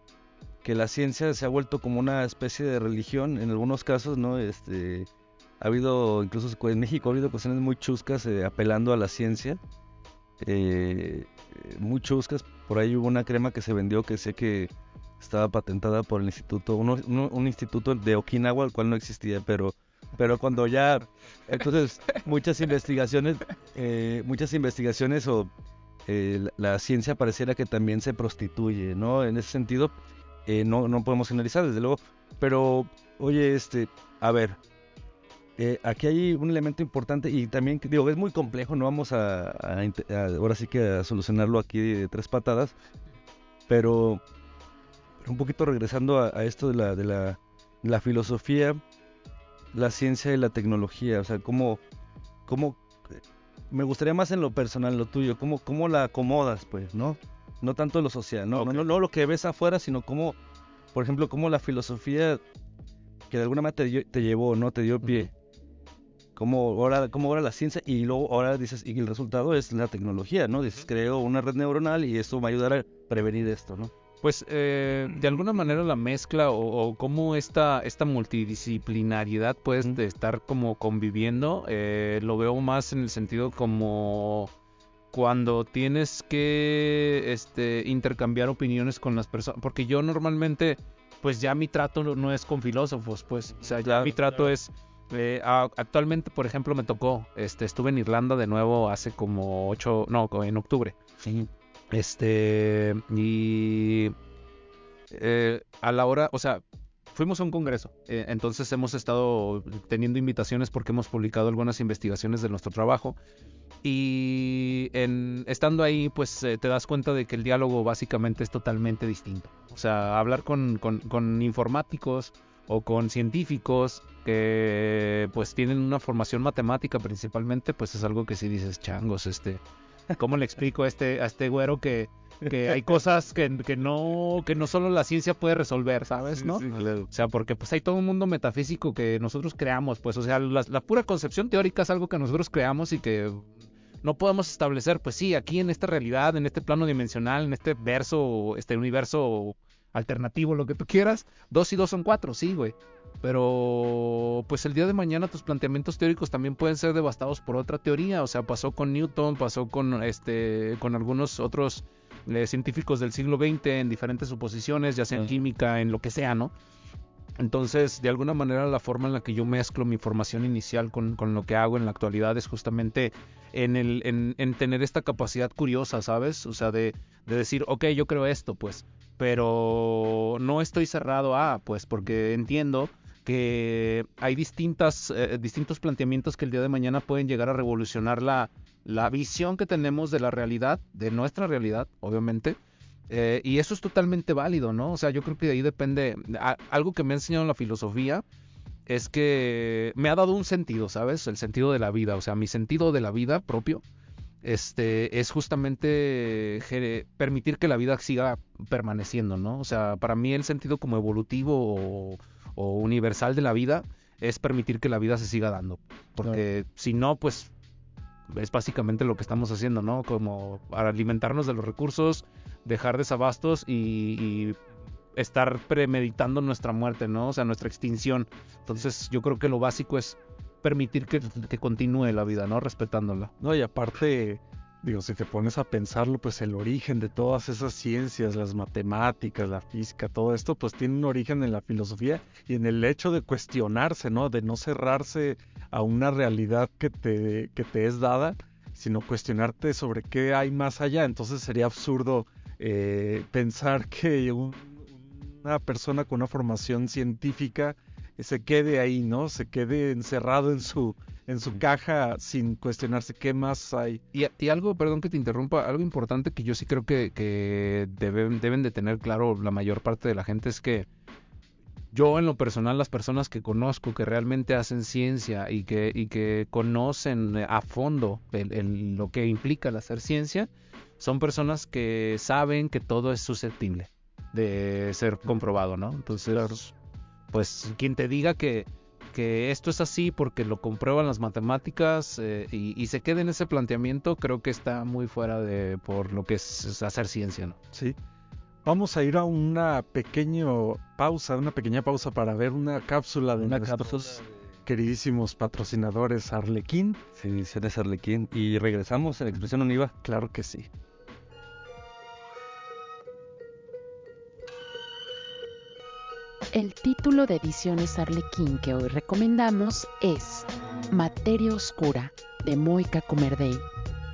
que la ciencia se ha vuelto como una especie de religión en algunos casos, ¿no? Este, ha habido, incluso en México ha habido cuestiones muy chuscas apelando a la ciencia. muy chuscas por ahí hubo una crema que se vendió que sé que estaba patentada por el instituto, un instituto de Okinawa, el cual no existía, pero pero cuando ya entonces muchas investigaciones eh, muchas investigaciones o eh, la, ciencia pareciera que también se prostituye no en ese sentido eh, no no podemos analizar desde luego pero oye este a ver eh, aquí hay un elemento importante y también digo es muy complejo no vamos a, ahora sí que a solucionarlo aquí de tres patadas pero, un poquito regresando a, esto de la, de la, filosofía la ciencia y la tecnología? O sea, ¿cómo, cómo me gustaría más en lo personal, lo tuyo, cómo, cómo la acomodas, pues, ¿no? No tanto lo social, ¿no? No, no, lo que ves afuera, sino cómo, por ejemplo, cómo la filosofía que de alguna manera te, llevó, ¿no? Te dio pie. Cómo ahora, cómo ahora la ciencia y luego ahora dices, y el resultado es la tecnología, ¿no? Dices, creo una red neuronal y esto me ayudará a prevenir esto, ¿no? Pues eh, de alguna manera la mezcla o, cómo esta, esta multidisciplinariedad puede estar como conviviendo, eh, lo veo más en el sentido como cuando tienes que este, intercambiar opiniones con las personas, porque yo normalmente, pues ya mi trato no, es con filósofos, pues, o sea, ya mi trato es... Eh, actualmente, por ejemplo, me tocó, este, estuve en Irlanda de nuevo hace como ocho, no, en octubre. Sí. Este, y eh, a la hora, o sea, fuimos a un congreso, eh, entonces hemos estado teniendo invitaciones porque hemos publicado algunas investigaciones de nuestro trabajo y en, estando ahí pues eh, te das cuenta de que el diálogo básicamente es totalmente distinto. O sea, hablar con, con, con informáticos o con científicos que pues tienen una formación matemática principalmente, pues es algo que si dices, changos, este, ¿Cómo le explico a este, a este güero que, que hay cosas que, que, no, que no solo la ciencia puede resolver, ¿sabes? ¿no? O sea, porque pues hay todo un mundo metafísico que nosotros creamos, pues, o sea, la, la pura concepción teórica es algo que nosotros creamos y que no podemos establecer, pues sí, aquí en esta realidad, en este plano dimensional, en este verso, este universo alternativo, lo que tú quieras, dos y dos son cuatro, sí, güey. Pero pues el día de mañana tus planteamientos teóricos también pueden ser devastados por otra teoría. O sea, pasó con Newton, pasó con este, con algunos otros eh, científicos del siglo XX en diferentes suposiciones, ya sea en química, en lo que sea, ¿no? Entonces, de alguna manera, la forma en la que yo mezclo mi formación inicial con, con lo que hago en la actualidad es justamente en, el, en, en, tener esta capacidad curiosa, ¿sabes? O sea, de, de decir, ok, yo creo esto, pues, pero no estoy cerrado a, pues, porque entiendo que hay distintas, eh, distintos planteamientos que el día de mañana pueden llegar a revolucionar la, la visión que tenemos de la realidad, de nuestra realidad, obviamente. Eh, y eso es totalmente válido, ¿no? O sea, yo creo que de ahí depende. algo que me ha enseñado la filosofía es que me ha dado un sentido, ¿sabes? El sentido de la vida. O sea, mi sentido de la vida propio este, es justamente permitir que la vida siga permaneciendo, ¿no? O sea, para mí el sentido como evolutivo o o universal de la vida es permitir que la vida se siga dando. Porque si no, pues es básicamente lo que estamos haciendo, ¿no? Como alimentarnos de los recursos, dejar desabastos y, y estar premeditando nuestra muerte, ¿no? O sea, nuestra extinción. Entonces yo creo que lo básico es permitir que, que continúe la vida, ¿no? Respetándola. No, y aparte Digo, si te pones a pensarlo, pues el origen de todas esas ciencias, las matemáticas, la física, todo esto, pues tiene un origen en la filosofía y en el hecho de cuestionarse, ¿no? De no cerrarse a una realidad que te, que te es dada, sino cuestionarte sobre qué hay más allá. Entonces sería absurdo eh, pensar que una persona con una formación científica se quede ahí, ¿no? Se quede encerrado en su en su caja sin cuestionarse qué más hay. Y, algo, perdón que te interrumpa, algo importante que yo sí creo que, que deben, deben de tener claro la mayor parte de la gente es que yo en lo personal las personas que conozco que realmente hacen ciencia y que, y que conocen a fondo el, lo que implica el hacer ciencia, son personas que saben que todo es susceptible de ser comprobado, ¿no? Entonces, pues quien te diga que que esto es así porque lo comprueban las matemáticas eh, y, se quede en ese planteamiento, creo que está muy fuera de por lo que es, hacer ciencia, ¿no? Sí. Vamos a ir a una pequeña pausa, una pequeña pausa para ver una cápsula de una nuestros queridísimos patrocinadores Arlequín. Sí, ediciones Arlequín. Y regresamos en Expresión Univa. Claro que sí. El título de Ediciones Arlequín que hoy recomendamos es Materia Oscura de Moica Comerdey.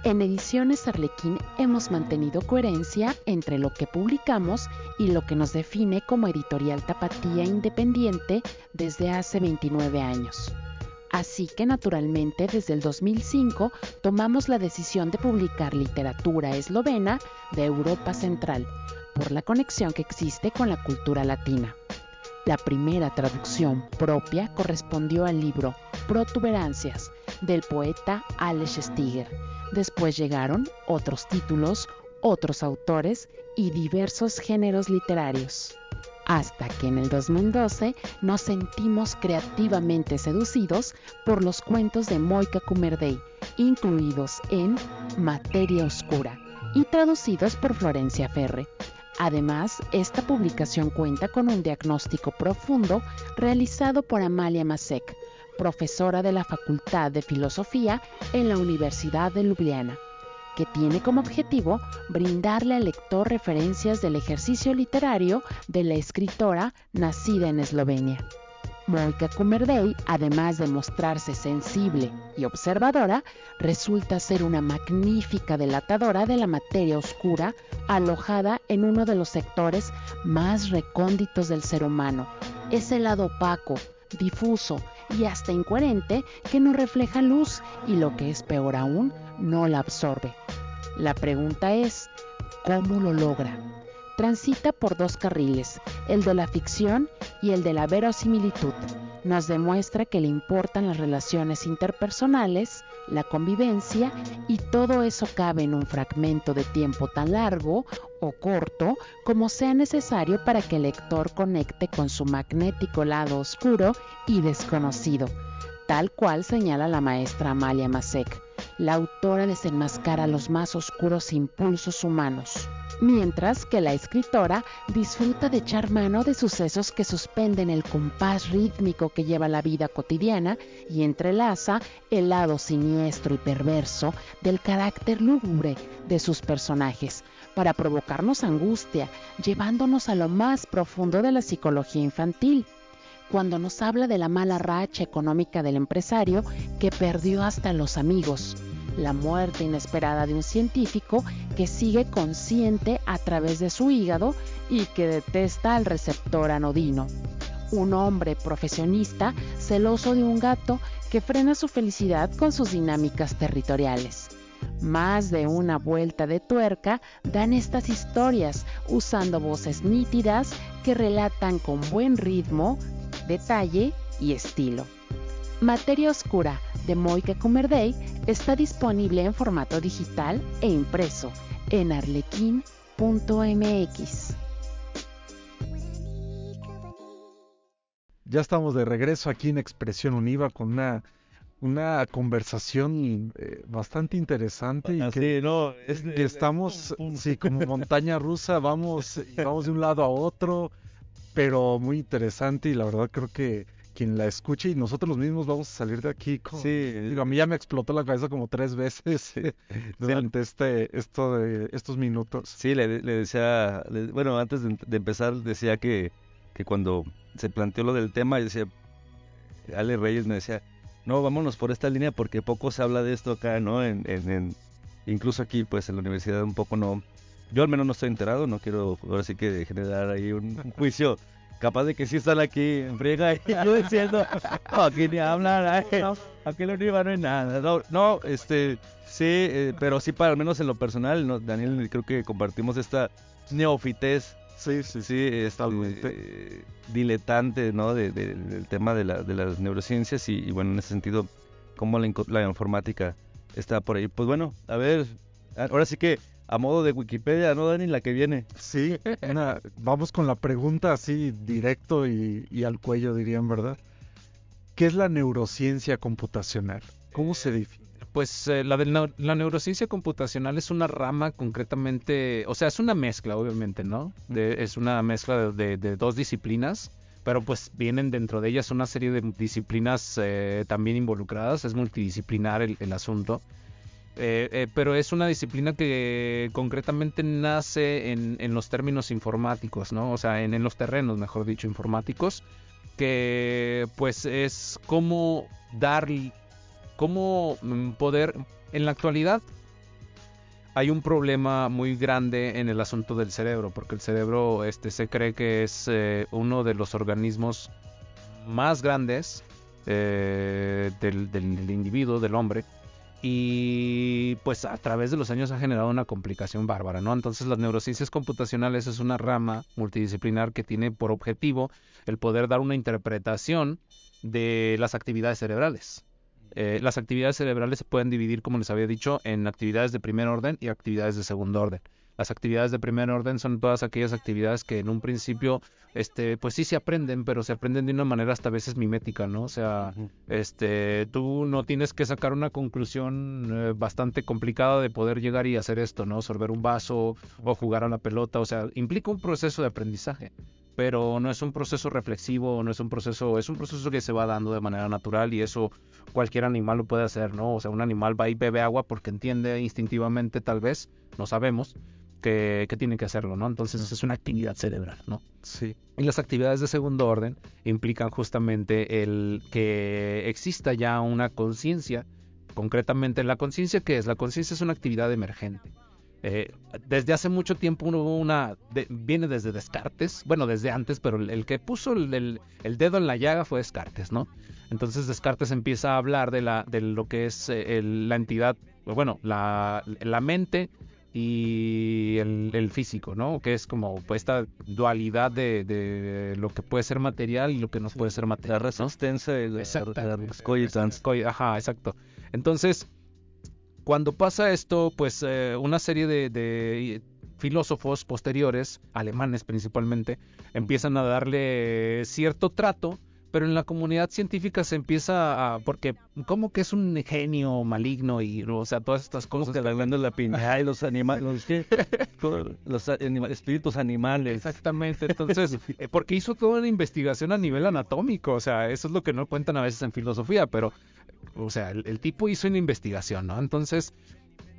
En Ediciones Arlequín hemos mantenido coherencia entre lo que publicamos y lo que nos define como editorial tapatía independiente desde hace 29 años. Así que naturalmente desde el 2005 tomamos la decisión de publicar literatura eslovena de Europa Central, por la conexión que existe con la cultura latina. La primera traducción propia correspondió al libro Protuberancias del poeta Alex Stiger. Después llegaron otros títulos, otros autores y diversos géneros literarios. Hasta que en el 2012 nos sentimos creativamente seducidos por los cuentos de Moika Kumerdey, incluidos en Materia Oscura y traducidos por Florencia Ferre. Además, esta publicación cuenta con un diagnóstico profundo realizado por Amalia Masek, profesora de la Facultad de Filosofía en la Universidad de Ljubljana, que tiene como objetivo brindarle al lector referencias del ejercicio literario de la escritora nacida en Eslovenia. Moika Kumerdey, además de mostrarse sensible y observadora, resulta ser una magnífica delatadora de la materia oscura alojada en uno de los sectores más recónditos del ser humano. Es el lado opaco, difuso y hasta incoherente que no refleja luz y lo que es peor aún, no la absorbe. La pregunta es, ¿cómo lo logra? Transita por dos carriles, el de la ficción y el de la verosimilitud. Nos demuestra que le importan las relaciones interpersonales, la convivencia y todo eso cabe en un fragmento de tiempo tan largo o corto como sea necesario para que el lector conecte con su magnético lado oscuro y desconocido, tal cual señala la maestra Amalia Masek. La autora desenmascara los más oscuros impulsos humanos mientras que la escritora disfruta de echar mano de sucesos que suspenden el compás rítmico que lleva la vida cotidiana y entrelaza el lado siniestro y perverso del carácter lúgubre de sus personajes para provocarnos angustia, llevándonos a lo más profundo de la psicología infantil cuando nos habla de la mala racha económica del empresario que perdió hasta los amigos, la muerte inesperada de un científico que sigue consciente a través de su hígado y que detesta al receptor anodino. Un hombre profesionista celoso de un gato que frena su felicidad con sus dinámicas territoriales. Más de una vuelta de tuerca dan estas historias usando voces nítidas que relatan con buen ritmo, detalle y estilo. Materia Oscura de Moika Kumerdey está disponible en formato digital e impreso en arlequín.mx. Ya estamos de regreso aquí en Expresión Univa con una, una conversación eh, bastante interesante y Así, que, no, es, que estamos, sí, como [laughs] montaña rusa, vamos, vamos de un lado a otro, pero muy interesante y la verdad creo que quien la escuche y nosotros los mismos vamos a salir de aquí con... Sí, Digo, a mí ya me explotó la cabeza como tres veces eh, [laughs] durante este, esto de, estos minutos. Sí, le, le decía, le- bueno, antes de, de empezar decía que, que cuando se planteó lo del tema, decía, Ale Reyes me decía, no, vámonos por esta línea porque poco se habla de esto acá, ¿no? En, en, en- incluso aquí, pues en la universidad un poco no, yo al menos no estoy enterado, no quiero ahora sí que generar ahí un, un juicio. Capaz de que sí están aquí en friega [laughs] y yo diciendo, no, aquí ni hablan, ay, no, aquí lo único no es nada. No, no, este, sí, eh, pero sí para al menos en lo personal, ¿no? Daniel, creo que compartimos esta neofitez Sí, sí, sí, eh, diletante, ¿no? De, de- del tema de, la- de las neurociencias y, y, bueno, en ese sentido, cómo la, informática está por ahí. Pues bueno, a ver, ahora sí que a modo de Wikipedia, ¿no, Dani? La que viene. Sí, una- vamos con la pregunta así directo y, y al cuello dirían, ¿verdad? ¿Qué es la neurociencia computacional? ¿Cómo se define? Pues eh, la, de la, la neurociencia computacional es una rama concretamente, o sea, es una mezcla, obviamente, ¿no? De- es una mezcla de, de- de dos disciplinas, pero pues vienen dentro de ellas una serie de disciplinas eh, también involucradas, es multidisciplinar el, el asunto. Eh, eh, pero es una disciplina que concretamente nace en, en los términos informáticos, ¿no? O sea, en, en los terrenos, mejor dicho, informáticos, que pues es cómo dar cómo mm, poder en la actualidad hay un problema muy grande en el asunto del cerebro porque el cerebro este se cree que es eh, uno de los organismos más grandes eh, del, del- del individuo del hombre y pues a través de los años ha generado una complicación bárbara, ¿no? Entonces las neurociencias computacionales es una rama multidisciplinar que tiene por objetivo el poder dar una interpretación de las actividades cerebrales. Eh, las actividades cerebrales se pueden dividir, como les había dicho, en actividades de primer orden y actividades de segundo orden. Las actividades de primer orden son todas aquellas actividades que en un principio, este, pues sí se aprenden, pero se aprenden de una manera hasta a veces mimética, ¿no? O sea, este, tú no tienes que sacar una conclusión eh, bastante complicada de poder llegar y hacer esto, ¿no? Sorber un vaso o jugar a la pelota, o sea, implica un proceso de aprendizaje pero no es un proceso reflexivo, no es un proceso, es un proceso que se va dando de manera natural y eso cualquier animal lo puede hacer, ¿no? O sea, un animal va y bebe agua porque entiende instintivamente, tal vez, no sabemos, que, tiene que hacerlo, ¿no? Entonces es una actividad cerebral, ¿no? Sí. Y las actividades de segundo orden implican justamente el que exista ya una conciencia, concretamente la conciencia, ¿qué es? La conciencia es una actividad emergente. Eh, desde hace mucho tiempo hubo una, viene desde Descartes, bueno, desde antes, pero el, que puso el, dedo en la llaga fue Descartes, ¿no? Entonces Descartes empieza a hablar de, la, de lo que es eh, la entidad, bueno, la mente y el, físico, ¿no? Que es como pues, esta dualidad de, lo que puede ser material y lo que no puede ser material. La resistencia de la Ajá, exacto. Entonces, cuando pasa esto, pues eh, una serie de, filósofos posteriores, alemanes principalmente, empiezan a darle cierto trato pero en la comunidad científica se empieza a porque como que es un genio maligno y o sea todas estas cosas de la piña y los animales [laughs] los, espíritus animales. Exactamente entonces [laughs] eh, porque hizo toda una investigación a nivel anatómico o sea eso es lo que no cuentan a veces en filosofía pero o sea el, el tipo hizo una investigación no entonces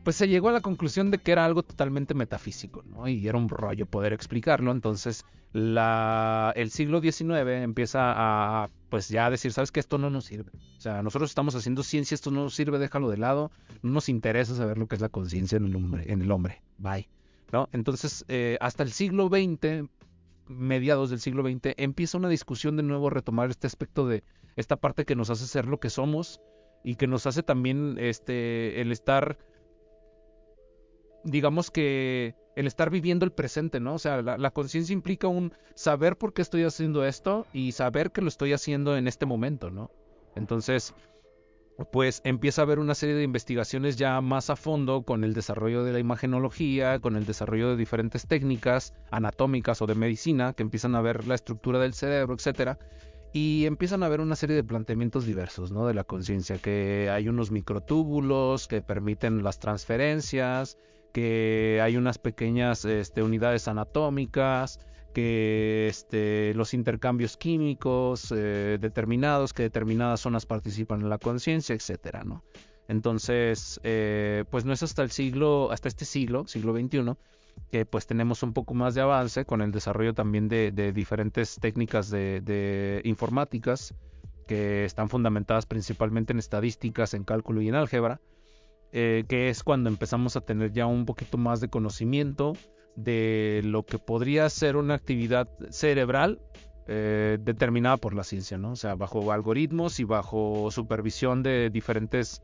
pues se llegó a la conclusión de que era algo totalmente metafísico, ¿no? Y era un rollo poder explicarlo. Entonces, la, el siglo XIX empieza a, pues ya decir, ¿sabes qué? Esto no nos sirve. O sea, nosotros estamos haciendo ciencia, esto no nos sirve, déjalo de lado. No nos interesa saber lo que es la conciencia en el hombre, en el hombre. Bye. ¿No? Entonces, eh, hasta el siglo XX, mediados del siglo XX, empieza una discusión de nuevo a retomar este aspecto de esta parte que nos hace ser lo que somos y que nos hace también este el estar digamos que el estar viviendo el presente, ¿no? O sea, la, conciencia implica un saber por qué estoy haciendo esto y saber que lo estoy haciendo en este momento, ¿no? Entonces, pues empieza a haber una serie de investigaciones ya más a fondo con el desarrollo de la imagenología, con el desarrollo de diferentes técnicas anatómicas o de medicina que empiezan a ver la estructura del cerebro, etcétera. Y empiezan a haber una serie de planteamientos diversos, ¿no? De la conciencia, que hay unos microtúbulos que permiten las transferencias, que hay unas pequeñas este, unidades anatómicas, que este, los intercambios químicos eh, determinados, que determinadas zonas participan en la conciencia, etcétera, ¿no? Entonces, eh, pues no es hasta el siglo, hasta este siglo, siglo XXI, que pues tenemos un poco más de avance con el desarrollo también de, diferentes técnicas de, de, informáticas que están fundamentadas principalmente en estadísticas, en cálculo y en álgebra, eh, que es cuando empezamos a tener ya un poquito más de conocimiento de lo que podría ser una actividad cerebral eh, determinada por la ciencia, ¿no? O sea, bajo algoritmos y bajo supervisión de diferentes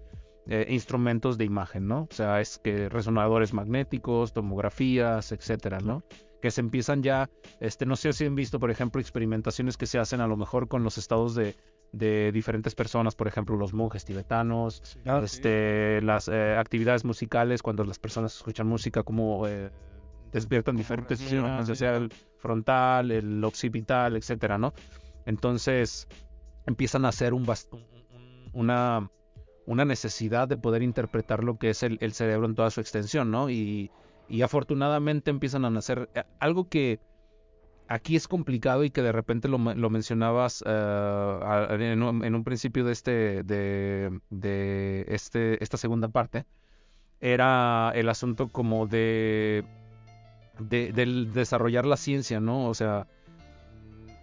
eh, instrumentos de imagen, ¿no? O sea, es que resonadores magnéticos, tomografías, etcétera, ¿no? Que se empiezan ya, este, no sé si han visto, por ejemplo, experimentaciones que se hacen a lo mejor con los estados de, de diferentes personas, por ejemplo, los monjes tibetanos, ah, este, las eh, actividades musicales, cuando las personas escuchan música, como eh, despiertan diferentes ya sea el frontal, el occipital, etcétera, ¿no? Entonces empiezan a hacer un una, una necesidad de poder interpretar lo que es el, el cerebro en toda su extensión, ¿no? Y, y afortunadamente empiezan a nacer eh, algo que aquí es complicado y que de repente lo, mencionabas eh, en, un, principio de este de, este esta segunda parte era el asunto como de, de del desarrollar la ciencia no o sea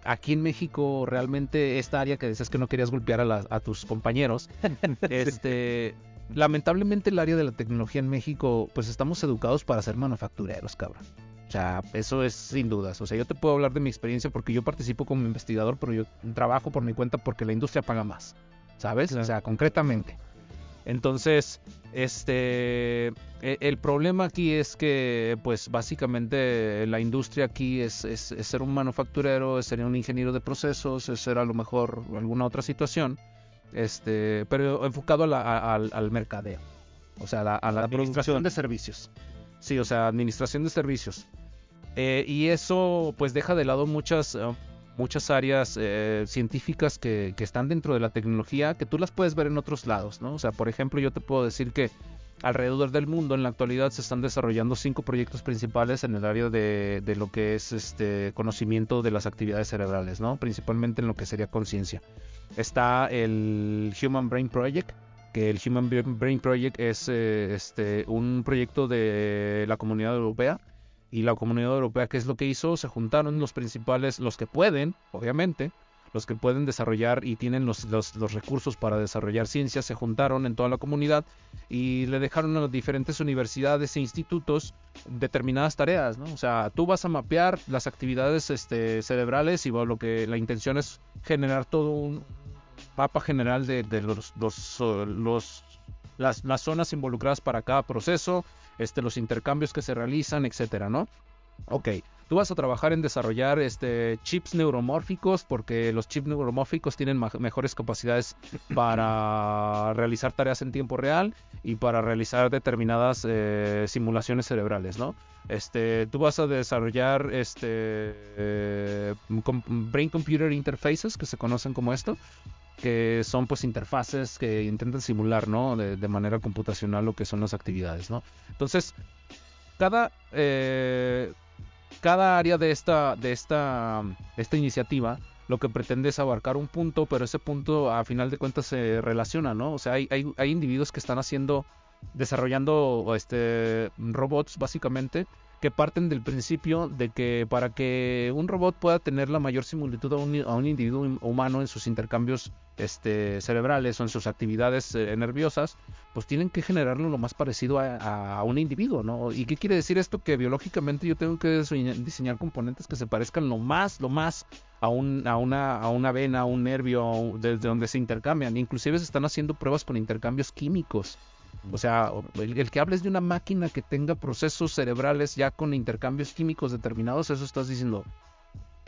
aquí en México realmente esta área que decías que no querías golpear a, a tus compañeros [laughs] este lamentablemente el área de la tecnología en México pues estamos educados para ser manufactureros cabrón sea, eso es sin dudas. O sea, yo te puedo hablar de mi experiencia porque yo participo como investigador, pero yo trabajo por mi cuenta porque la industria paga más. ¿Sabes? O sea, concretamente. Entonces, este, e, el problema aquí es que, pues básicamente la industria aquí es, es, ser un manufacturero, es ser un ingeniero de procesos, es ser a lo mejor alguna otra situación, este, pero enfocado al, mercadeo, o sea, a la, administración de servicios. Sí, o sea, administración de servicios. Eh, y eso, pues, deja de lado muchas eh, muchas áreas eh, científicas que, están dentro de la tecnología que tú las puedes ver en otros lados, ¿no? O sea, por ejemplo, yo te puedo decir que alrededor del mundo en la actualidad se están desarrollando cinco proyectos principales en el área de, lo que es este conocimiento de las actividades cerebrales, ¿no? Principalmente en lo que sería conciencia. Está el Human Brain Project, que el Human Brain Project es este, un proyecto de la comunidad europea y la comunidad europea, ¿qué es lo que hizo? Se juntaron los principales, los que pueden, obviamente, los que pueden desarrollar y tienen los, los, recursos para desarrollar ciencias, se juntaron en toda la comunidad y le dejaron a las diferentes universidades e institutos determinadas tareas, ¿no? O sea, tú vas a mapear las actividades este, cerebrales y lo que la intención es generar todo un mapa general de, los, los, los las, las zonas involucradas para cada proceso, este, los intercambios que se realizan, etcétera, ¿no? Ok, tú vas a trabajar en desarrollar este, chips neuromórficos porque los chips neuromórficos tienen mejores capacidades para [clears throat] realizar tareas en tiempo real y para realizar determinadas eh, simulaciones cerebrales, ¿no? Este, tú vas a desarrollar este, eh, brain computer interfaces que se conocen como esto que son pues interfaces que intentan simular, ¿no? De, manera computacional lo que son las actividades, ¿no? Entonces, cada, eh, cada área de esta, de, esta, esta iniciativa lo que pretende es abarcar un punto, pero ese punto a final de cuentas se relaciona, ¿no? O sea, hay, hay, hay individuos que están haciendo, desarrollando este, robots básicamente, que parten del principio de que para que un robot pueda tener la mayor similitud a un, individuo humano en sus intercambios este, cerebrales o en sus actividades eh, nerviosas, pues tienen que generarlo lo más parecido a, un individuo, ¿no? ¿Y qué quiere decir esto? Que biológicamente yo tengo que diseñar componentes que se parezcan lo más, lo más a, un, a, una, a una vena, a un nervio, desde donde se intercambian. Inclusive se están haciendo pruebas con intercambios químicos o sea, el, que hables de una máquina que tenga procesos cerebrales ya con intercambios químicos determinados, eso estás diciendo,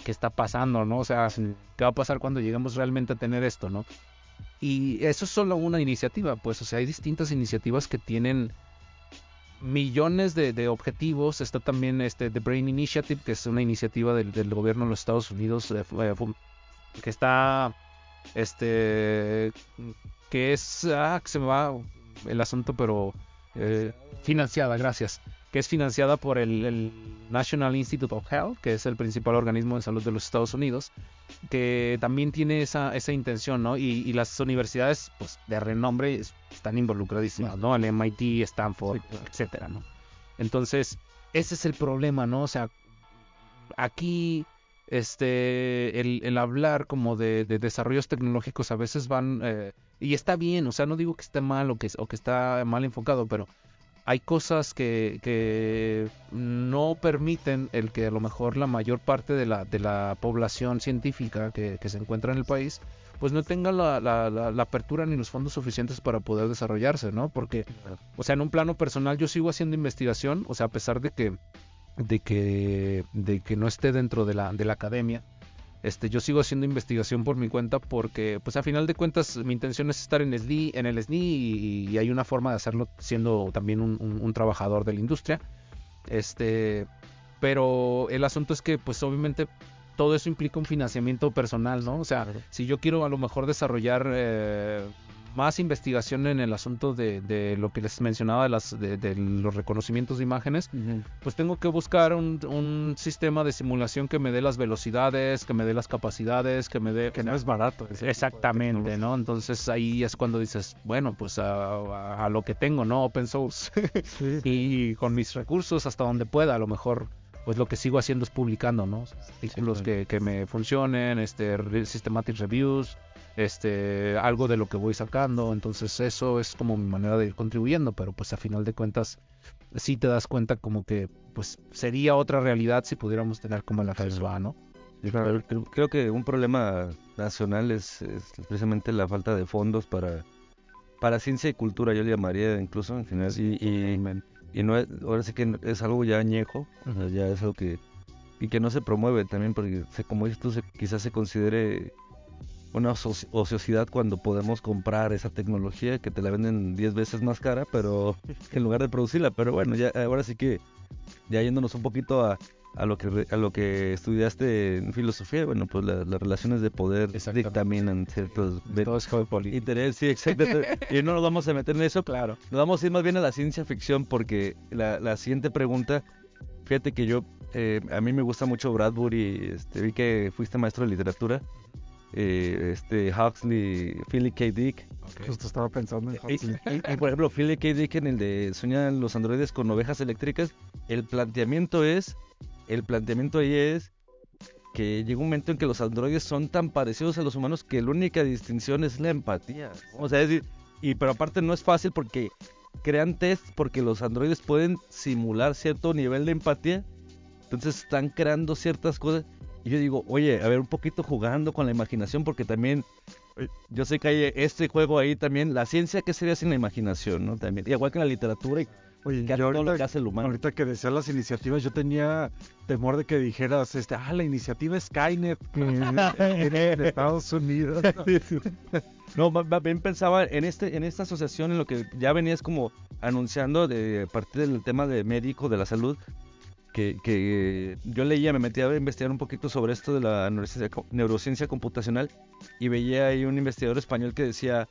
¿qué está pasando, no? O sea, ¿qué va a pasar cuando lleguemos realmente a tener esto, no? Y eso es solo una iniciativa, pues, o sea, hay distintas iniciativas que tienen millones de, objetivos. Está también este The Brain Initiative, que es una iniciativa del, gobierno de los Estados Unidos eh, eh, que está, este, que es, ah, que se me va el asunto, pero eh, financiada, gracias, que es financiada por el, National Institute of Health, que es el principal organismo de salud de los Estados Unidos, que también tiene esa, esa intención, ¿no? Y, las universidades, pues, de renombre están involucradísimas, ¿no? El MIT, Stanford, etcétera, ¿no? Entonces, ese es el problema, ¿no? O sea, aquí este el, hablar como de, desarrollos tecnológicos a veces van eh, y está bien, o sea, no digo que esté mal o que, o que está mal enfocado, pero hay cosas que, que no permiten el que a lo mejor la mayor parte de la, de la población científica que, se encuentra en el país pues no tenga la, la, la, apertura ni los fondos suficientes para poder desarrollarse, ¿no? Porque, o sea, en un plano personal yo sigo haciendo investigación, o sea, a pesar de que de que, de que no esté dentro de la, de la academia. Este, yo sigo haciendo investigación por mi cuenta porque, pues a final de cuentas, mi intención es estar en, en el SNI y, hay una forma de hacerlo siendo también un, trabajador de la industria. Este, pero el asunto es que, pues obviamente, todo eso implica un financiamiento personal, ¿no? O sea, si yo quiero a lo mejor desarrollar eh, más investigación en el asunto de, lo que les mencionaba de, las, de, los reconocimientos de imágenes, pues tengo que buscar un, sistema de simulación que me dé las velocidades, que me dé las capacidades, que me dé... Que no es barato. Exactamente, ¿no? Entonces ahí es cuando dices, bueno, pues a, lo que tengo, ¿no? Open source. [laughs] y con mis recursos hasta donde pueda, a lo mejor pues lo que sigo haciendo es publicando, ¿no? Artículos que, que, me funcionen, este, systematic reviews, este, algo de lo que voy sacando, entonces eso es como mi manera de ir contribuyendo, pero pues a final de cuentas sí te das cuenta como que pues sería otra realidad si pudiéramos tener como la FESBA, ¿no? creo que un problema nacional es, precisamente la falta de fondos para para ciencia y cultura, yo le llamaría incluso en general. Y, y, y no es, ahora sí que es algo ya añejo, o sea, ya es algo que. Y que no se promueve también, porque se, como dices tú, se, quizás se considere una ociosidad cuando podemos comprar esa tecnología que te la venden 10 veces más cara, pero [laughs] en lugar de producirla. Pero bueno, ya ahora sí que ya yéndonos un poquito a, a lo que a lo que estudiaste en filosofía, bueno, pues las relaciones de poder dictaminan ciertos Todo es interés, sí, exacto. [laughs] y no nos vamos a meter en eso, claro. Nos vamos a ir más bien a la ciencia ficción porque la, la siguiente pregunta, fíjate que yo eh, a mí me gusta mucho Bradbury, este, vi que fuiste maestro de literatura eh, este Huxley, Philip K. Dick. Justo estaba pensando en Huxley. Y, por ejemplo, Philip K. Dick en el de Sueñan los androides con ovejas eléctricas, el planteamiento es, el planteamiento ahí es que llega un momento en que los androides son tan parecidos a los humanos que la única distinción es la empatía. O sea, es decir, y pero aparte no es fácil porque crean test porque los androides pueden simular cierto nivel de empatía. Entonces están creando ciertas cosas y yo digo, oye, a ver, un poquito jugando con la imaginación, porque también yo sé que hay este juego ahí también. La ciencia, ¿qué sería sin la imaginación? ¿no? También, igual que la literatura. Y, Oye, yo ahorita, lo que hace el humano. Ahorita que decías las iniciativas, yo tenía temor de que dijeras, este, ah, la iniciativa Skynet [laughs] en, Estados Unidos. no, bien pensaba en este, en esta asociación, en lo que ya venías como anunciando de a partir del tema de médico de la salud, que, yo leía, me metía a investigar un poquito sobre esto de la neurociencia, computacional y veía ahí un investigador español que decía,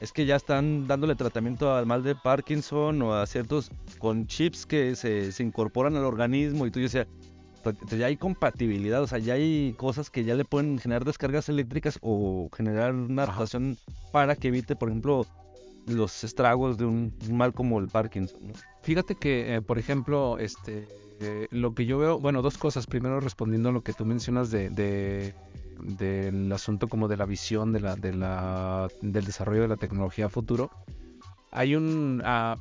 es que ya están dándole tratamiento al mal de Parkinson o a ciertos con chips que se, incorporan al organismo y tú decías, ya hay compatibilidad, o sea, ya hay cosas que ya le pueden generar descargas eléctricas o generar una adaptación para que evite, por ejemplo, los estragos de un mal como el Parkinson. Fíjate que, eh, por ejemplo, este eh, lo que yo veo, bueno, dos cosas. Primero, respondiendo a lo que tú mencionas de, del asunto como de la visión del desarrollo de la tecnología futuro. Hay un... Ah,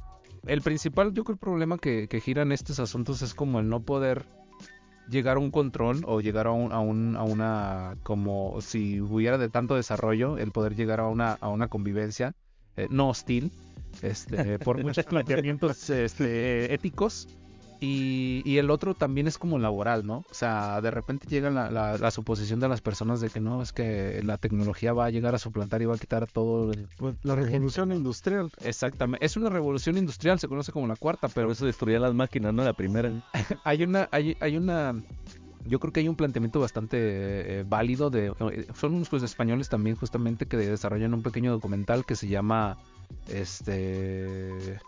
el principal, yo creo, el problema que, que gira en estos asuntos es como el no poder llegar a un control o llegar a, un, a, un, a una, como si hubiera de tanto desarrollo, el poder llegar a una, a una convivencia eh, no hostil, este, [laughs] por muchos planteamientos este, éticos y, el otro también es como laboral, ¿no? O sea, de repente llega la, suposición de las personas de que no, es que la tecnología va a llegar a suplantar y va a quitar todo. Pues la revolución industrial. Exactamente. Es una revolución industrial, se conoce como la cuarta, pero. eso destruía las máquinas, ¿no? La primera. [laughs] hay una, hay, hay una. Yo creo que hay un planteamiento bastante eh, válido de. Eh, son unos pues, españoles también, justamente, que desarrollan un pequeño documental que se llama. Este.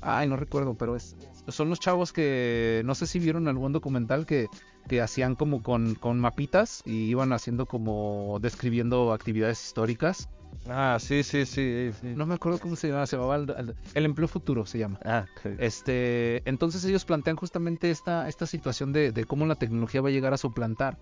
Ay, no recuerdo, pero es, son los chavos que no sé si vieron algún documental que, que hacían como con, con mapitas y iban haciendo como describiendo actividades históricas. Ah, sí, sí, sí, No me acuerdo cómo se llamaba, se llamaba el, empleo futuro, se llama. Ah, Este, entonces ellos plantean justamente esta, esta situación de, de cómo la tecnología va a llegar a suplantar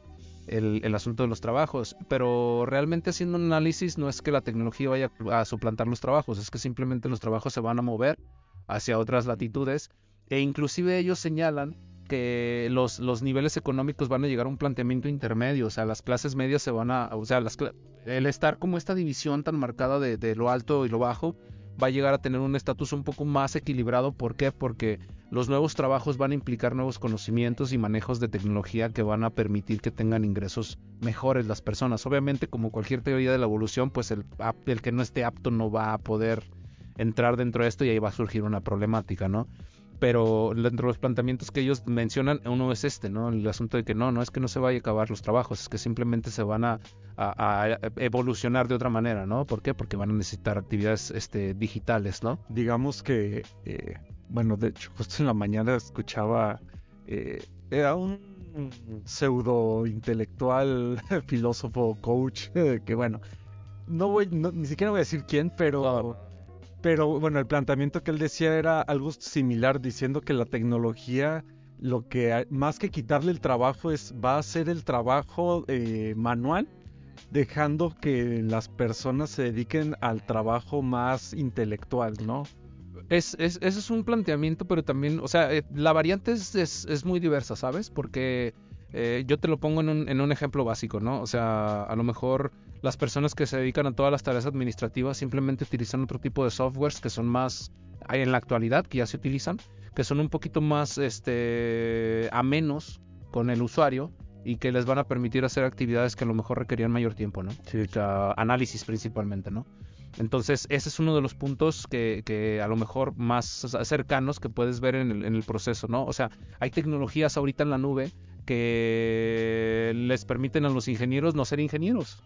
el, asunto de los trabajos, pero realmente haciendo un análisis no es que la tecnología vaya a suplantar los trabajos, es que simplemente los trabajos se van a mover hacia otras latitudes e inclusive ellos señalan que los, los niveles económicos van a llegar a un planteamiento intermedio, o sea, las clases medias se van a, o sea, las, el estar como esta división tan marcada de, de lo alto y lo bajo va a llegar a tener un estatus un poco más equilibrado. ¿Por qué? Porque los nuevos trabajos van a implicar nuevos conocimientos y manejos de tecnología que van a permitir que tengan ingresos mejores las personas. Obviamente, como cualquier teoría de la evolución, pues el, el que no esté apto no va a poder entrar dentro de esto y ahí va a surgir una problemática, ¿no? Pero dentro de los planteamientos que ellos mencionan, uno es este, ¿no? El asunto de que no, no es que no se vaya a acabar los trabajos, es que simplemente se van a, evolucionar de otra manera, ¿no? ¿Por qué? Porque van a necesitar actividades este, digitales, ¿no? Digamos que, eh, bueno, de hecho, justo en la mañana escuchaba, eh, era un pseudo intelectual, [laughs] filósofo, coach, [laughs] que bueno, no voy, ni siquiera voy a decir quién, pero... Pero bueno, el planteamiento que él decía era algo similar, diciendo que la tecnología lo que más que quitarle el trabajo es va a hacer el trabajo eh, manual, dejando que las personas se dediquen al trabajo más intelectual, ¿no? Es, es, ese es un planteamiento, pero también, o sea, eh, la variante es, es, muy diversa, ¿sabes? Porque eh, yo te lo pongo en un, en un ejemplo básico, ¿no? O sea, a lo mejor las personas que se dedican a todas las tareas administrativas simplemente utilizan otro tipo de softwares que son más, hay en la actualidad, que ya se utilizan, que son un poquito más este, a menos con el usuario y que les van a permitir hacer actividades que a lo mejor requerían mayor tiempo, ¿no? Sí. O sea, análisis principalmente, ¿no? Entonces, ese es uno de los puntos que, que a lo mejor más cercanos que puedes ver en el, en el proceso, ¿no? O sea, hay tecnologías ahorita en la nube que les permiten a los ingenieros no ser ingenieros.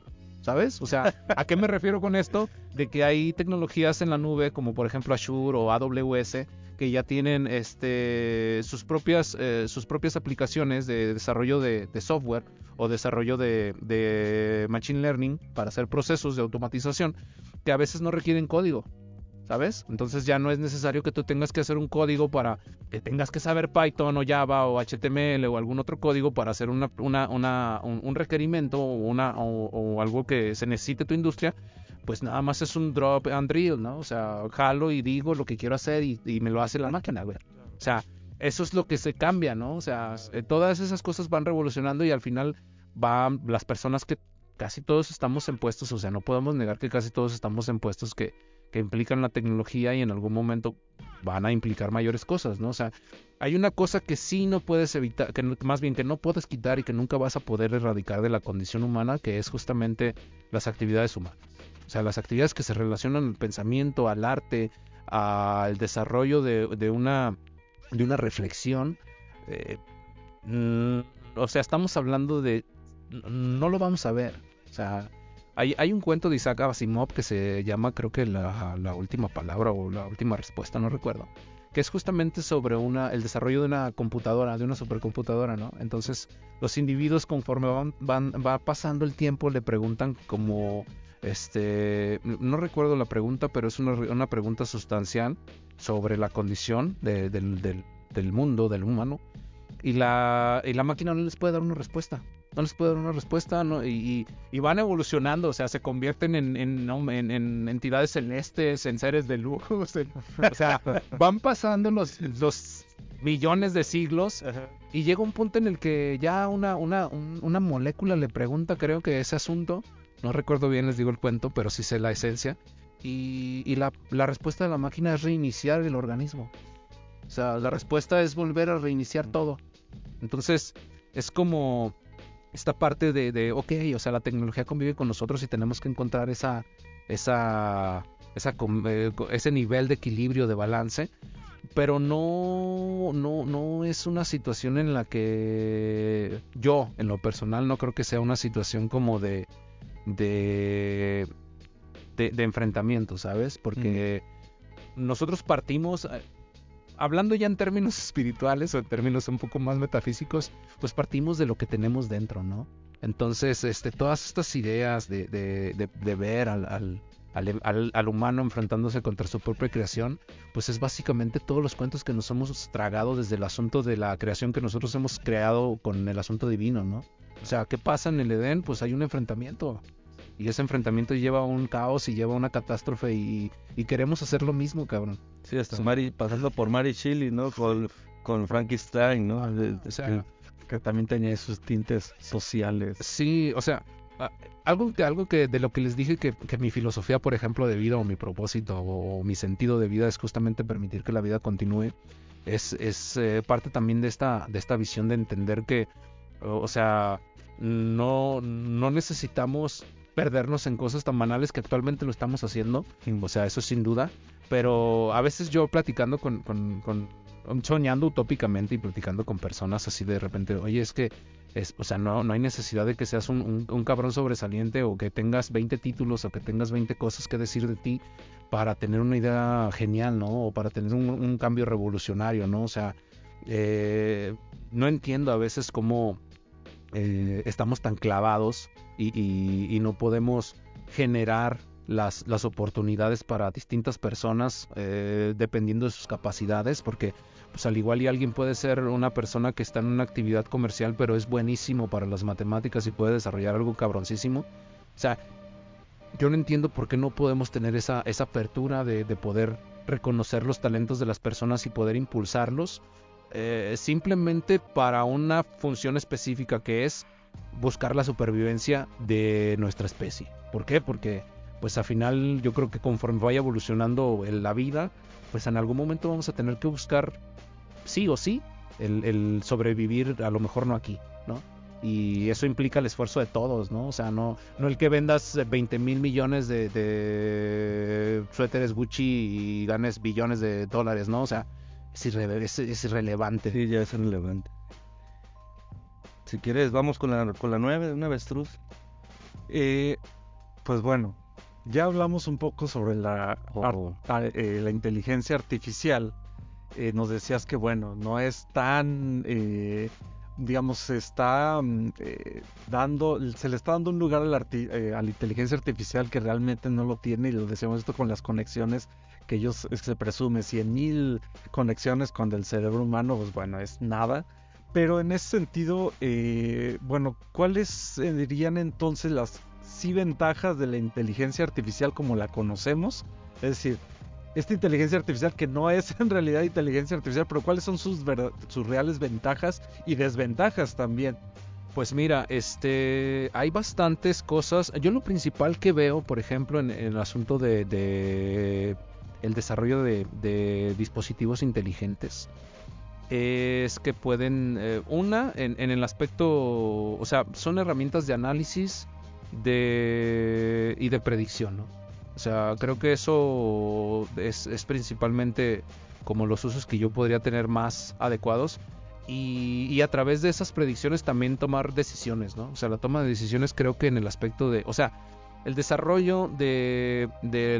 ¿Sabes? O sea, ¿a qué me refiero con esto? De que hay tecnologías en la nube, como por ejemplo Azure o AWS, que ya tienen este, sus, propias, eh, sus propias aplicaciones de desarrollo de, software o desarrollo de, de Machine Learning para hacer procesos de automatización que a veces no requieren código. ¿Sabes? Entonces ya no es necesario que tú tengas que hacer un código para que tengas que saber Python o Java o HTML o algún otro código para hacer una, un, requerimiento o, una, o, algo que se necesite tu industria. Pues nada más es un drop and drill, ¿no? O sea, jalo y digo lo que quiero hacer y, y me lo hace la máquina, güey. O sea, eso es lo que se cambia, ¿no? O sea, todas esas cosas van revolucionando y al final van las personas que casi todos estamos en puestos, o sea, no podemos negar que casi todos estamos en puestos que, que implican la tecnología y en algún momento van a implicar mayores cosas, ¿no? O sea, hay una cosa que sí no puedes evitar, que más bien que no puedes quitar y que nunca vas a poder erradicar de la condición humana, que es justamente las actividades humanas. O sea, las actividades que se relacionan al pensamiento, al arte, al desarrollo de, una, de una reflexión. Eh, mm, o sea, estamos hablando de... No lo vamos a ver. O sea, hay, hay, un cuento de Isaac Asimov que se llama, creo que la, última palabra o la última respuesta, no recuerdo, que es justamente sobre una, el desarrollo de una computadora, de una supercomputadora, ¿no? Entonces, los individuos conforme van, van va pasando el tiempo le preguntan como, este, no recuerdo la pregunta, pero es una, una pregunta sustancial sobre la condición de, del, del, del mundo, del humano, y la, y la máquina no les puede dar una respuesta no les puedo dar una respuesta no, y, y, van evolucionando, o sea, se convierten en, en, en, en entidades celestes, en seres de luz, o sea, [laughs] van pasando los, los millones de siglos Ajá. y llega un punto en el que ya una, una, un, una molécula le pregunta, creo que ese asunto, no recuerdo bien, les digo el cuento, pero sí sé la esencia, y, y la, la respuesta de la máquina es reiniciar el organismo. O sea, la respuesta es volver a reiniciar todo. Entonces, es como esta parte de, de, ok, o sea, la tecnología convive con nosotros y tenemos que encontrar esa, esa, esa eh, ese nivel de equilibrio, de balance, pero no, no, no es una situación en la que yo, en lo personal, no creo que sea una situación como de, de, de, de enfrentamiento, ¿sabes? Porque mm. nosotros partimos, hablando ya en términos [laughs] espirituales o en términos un poco más metafísicos, pues partimos de lo que tenemos dentro, ¿no? Entonces, este, todas estas ideas de, de, de, de ver al, al, al, al, humano enfrentándose contra su propia creación, pues es básicamente todos los cuentos que nos hemos tragado desde el asunto de la creación que nosotros hemos creado con el asunto divino, ¿no? O sea, ¿qué pasa en el Edén? Pues hay un enfrentamiento. Y ese enfrentamiento lleva a un caos y lleva a una catástrofe y, y queremos hacer lo mismo, cabrón. Sí, hasta Mari, pasando por Mary Shelley, ¿no? Con, con Frankenstein, ¿no? O sea, que, que, también tenía esos tintes sociales. Sí, o sea, algo, algo que de lo que les dije que, que mi filosofía, por ejemplo, de vida o mi propósito o, o, mi sentido de vida es justamente permitir que la vida continúe, es, es eh, parte también de esta, de esta visión de entender que, o sea, no, no necesitamos perdernos en cosas tan banales que actualmente lo estamos haciendo, o sea, eso sin duda, pero a veces yo platicando con, con, con soñando utópicamente y platicando con personas así de repente, oye, es que, es, o sea, no, no hay necesidad de que seas un, un, cabrón sobresaliente o que tengas 20 títulos o que tengas 20 cosas que decir de ti para tener una idea genial, ¿no? O para tener un, un cambio revolucionario, ¿no? O sea, eh, no entiendo a veces cómo eh, estamos tan clavados y, no podemos generar las, las oportunidades para distintas personas eh, dependiendo de sus capacidades, porque pues al igual y alguien puede ser una persona que está en una actividad comercial, pero es buenísimo para las matemáticas y puede desarrollar algo cabroncísimo. O sea, yo no entiendo por qué no podemos tener esa, esa apertura de, de poder reconocer los talentos de las personas y poder impulsarlos eh, simplemente para una función específica que es buscar la supervivencia de nuestra especie. ¿Por qué? Porque pues al final yo creo que conforme vaya evolucionando la vida, pues en algún momento vamos a tener que buscar sí o sí el, sobrevivir, a lo mejor no aquí, ¿no? Y eso implica el esfuerzo de todos, ¿no? O sea, no, no el que vendas 20 mil millones de, de, suéteres Gucci y ganes billones de dólares, ¿no? O sea, es, es, irrelevante. Sí, ya es irrelevante. Si quieres, vamos con la, con la nueve, una avestruz. Eh, pues bueno, ya hablamos un poco sobre la, oh. eh, la inteligencia artificial. Eh, nos decías que, bueno, no es tan, digamos, se está mm, dando, se le está dando un lugar a la, a la, inteligencia artificial que realmente no lo tiene, y lo decíamos esto con las conexiones que ellos se presume, 100.000 conexiones con el cerebro humano, pues bueno, es nada. Pero en ese sentido, eh, bueno, ¿cuáles dirían entonces las sí ventajas de la inteligencia artificial como la conocemos? Es decir, esta inteligencia artificial que no es en realidad inteligencia artificial, pero cuáles son sus, sus reales ventajas y desventajas también. Pues mira, este, hay bastantes cosas. Yo lo principal que veo, por ejemplo, en, el asunto de, el desarrollo de dispositivos inteligentes, es que pueden, eh, una, en, el aspecto, o sea, son herramientas de análisis de, y de predicción, ¿no? O sea, creo que eso es, principalmente como los usos que yo podría tener más adecuados. Y, y, a través de esas predicciones también tomar decisiones, ¿no? O sea, la toma de decisiones creo que en el aspecto de, o sea, el desarrollo de,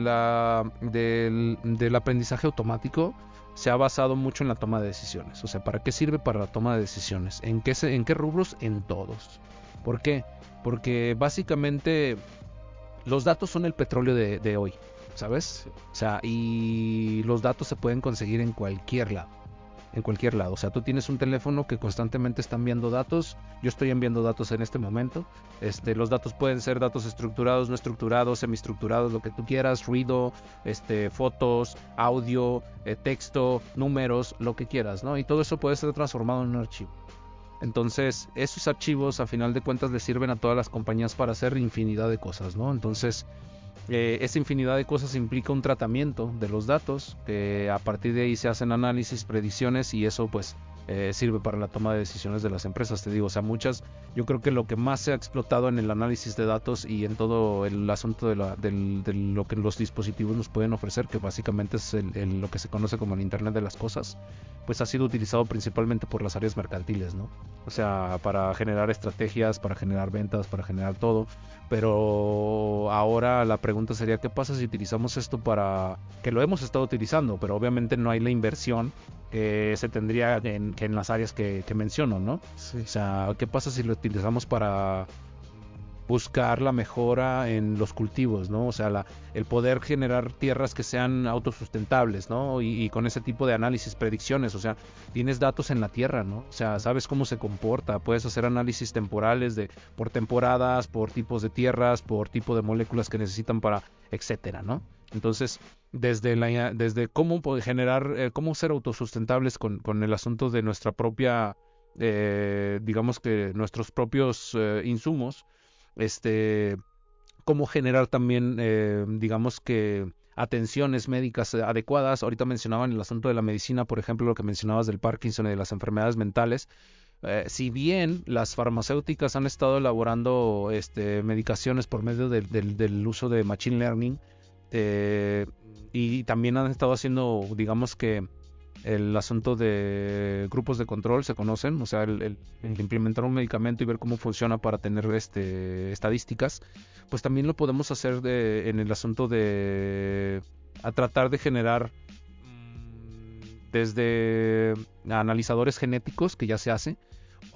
la, del, aprendizaje automático se ha basado mucho en la toma de decisiones. O sea, ¿para qué sirve para la toma de decisiones? ¿En qué, en qué rubros? En todos. ¿Por qué? Porque básicamente los datos son el petróleo de, de hoy, ¿sabes? O sea, y los datos se pueden conseguir en cualquier lado en cualquier lado. O sea, tú tienes un teléfono que constantemente está enviando datos. Yo estoy enviando datos en este momento. Este, los datos pueden ser datos estructurados, no estructurados, semiestructurados, lo que tú quieras, ruido, este, fotos, audio, eh, texto, números, lo que quieras, ¿no? Y todo eso puede ser transformado en un archivo. Entonces, esos archivos a final de cuentas le sirven a todas las compañías para hacer infinidad de cosas, ¿no? Entonces, eh, esa infinidad de cosas implica un tratamiento de los datos, que a partir de ahí se hacen análisis, predicciones y eso pues eh, sirve para la toma de decisiones de las empresas. Te digo, o sea, muchas, yo creo que lo que más se ha explotado en el análisis de datos y en todo el asunto de, la, lo que los dispositivos nos pueden ofrecer, que básicamente es lo que se conoce como el Internet de las Cosas, pues ha sido utilizado principalmente por las áreas mercantiles, ¿no? O sea, para generar estrategias, para generar ventas, para generar todo. Pero ahora la pregunta sería, ¿qué pasa si utilizamos esto para... que lo hemos estado utilizando, pero obviamente no hay la inversión que se tendría en, que en las áreas que, menciono, ¿no? O sea, ¿qué pasa si lo utilizamos para buscar la mejora en los cultivos, ¿no? O sea, la, el poder generar tierras que sean autosustentables, ¿no? Y, con ese tipo de análisis, predicciones, o sea, tienes datos en la tierra, ¿no? O sea, sabes cómo se comporta, puedes hacer análisis temporales de por temporadas, por tipos de tierras, por tipo de moléculas que necesitan para, etcétera, ¿no? Entonces, desde, la, desde cómo generar, eh, cómo ser autosustentables con, con, el asunto de nuestra propia, eh, digamos que nuestros propios eh, insumos, este, cómo generar también, digamos que atenciones médicas adecuadas. Ahorita mencionaban el asunto de la medicina, por ejemplo, lo que mencionabas del Parkinson y de las enfermedades mentales. si bien las farmacéuticas han estado elaborando este, medicaciones por medio del uso de Machine Learning, eh, y también han estado haciendo, digamos que el asunto de grupos de control se conocen, o sea, el, implementar un medicamento y ver cómo funciona para tener este, estadísticas, pues también lo podemos hacer en el asunto de a tratar de generar mm, desde analizadores genéticos que ya se hace,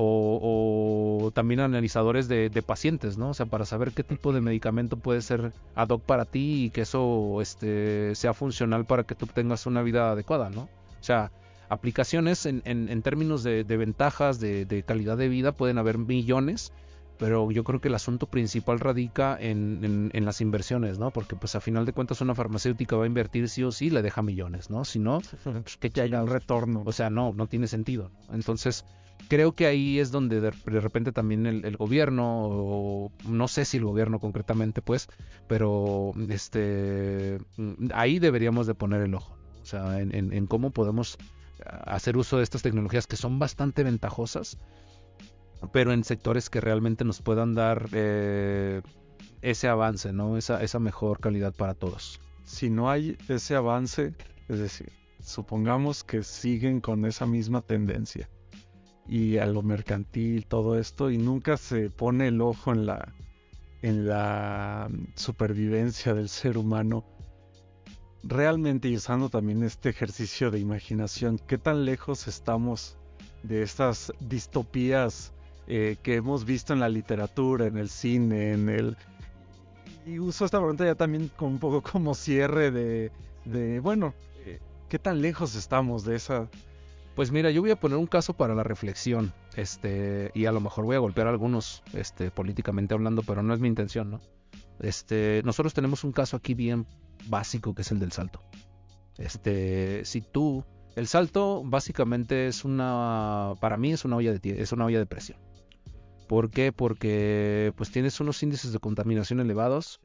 o, también analizadores de, pacientes, ¿no? O sea, para saber qué tipo de medicamento puede ser ad hoc para ti y que eso este, sea funcional para que tú tengas una vida adecuada, ¿no? O sea, aplicaciones en, en, términos de, ventajas, de, calidad de vida, pueden haber millones, pero yo creo que el asunto principal radica en, en, las inversiones, ¿no? Porque pues a final de cuentas una farmacéutica va a invertir sí o sí, le deja millones, ¿no? Si no, [laughs] pues que haya un retorno. O sea, no, no tiene sentido. Entonces, creo que ahí es donde de, repente también el, gobierno, o no sé si el gobierno concretamente, pues, pero este ahí deberíamos de poner el ojo. O sea, en, en cómo podemos hacer uso de estas tecnologías que son bastante ventajosas pero en sectores que realmente nos puedan dar eh, ese avance, ¿no? Esa, esa mejor calidad para todos. Si no hay ese avance, es decir, supongamos que siguen con esa misma tendencia y a lo mercantil, todo esto, y nunca se pone el ojo en la, en la supervivencia del ser humano, realmente y usando también este ejercicio de imaginación, ¿qué tan lejos estamos de estas distopías eh, que hemos visto en la literatura, en el cine, en el... Y uso esta pregunta ya también con un poco como cierre de, de bueno, eh, ¿qué tan lejos estamos de esa... Pues mira, yo voy a poner un caso para la reflexión, este, y a lo mejor voy a golpear a algunos, este, políticamente hablando, pero no es mi intención, ¿no? Este, nosotros tenemos un caso aquí bien básico que es el del salto. Este, si tú, el salto básicamente es una, para mí es una olla de, es una olla de presión. ¿Por qué? Porque pues tienes unos índices de contaminación elevados,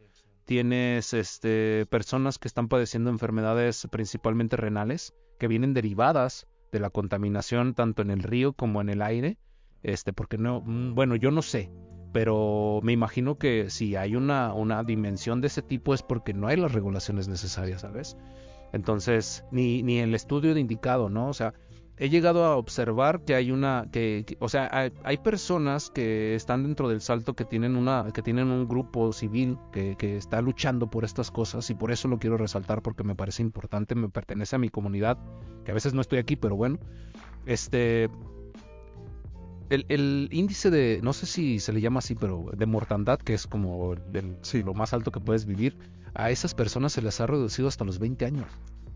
tienes este, personas que están padeciendo enfermedades principalmente renales, que vienen derivadas de la contaminación tanto en el río como en el aire, este, porque no, mm, bueno, yo no sé, pero me imagino que si hay una, una dimensión de ese tipo es porque no hay las regulaciones necesarias, ¿sabes? Entonces, ni, ni el estudio de indicado, ¿no? O sea, he llegado a observar que hay una que, o sea hay, personas que están dentro del salto que tienen una que tienen un grupo civil que, que, está luchando por estas cosas y por eso lo quiero resaltar porque me parece importante me pertenece a mi comunidad que a veces no estoy aquí pero bueno este el, el índice de no sé si se le llama así pero de mortandad que es como sí, lo más alto que puedes vivir a esas personas se les ha reducido hasta los 20 años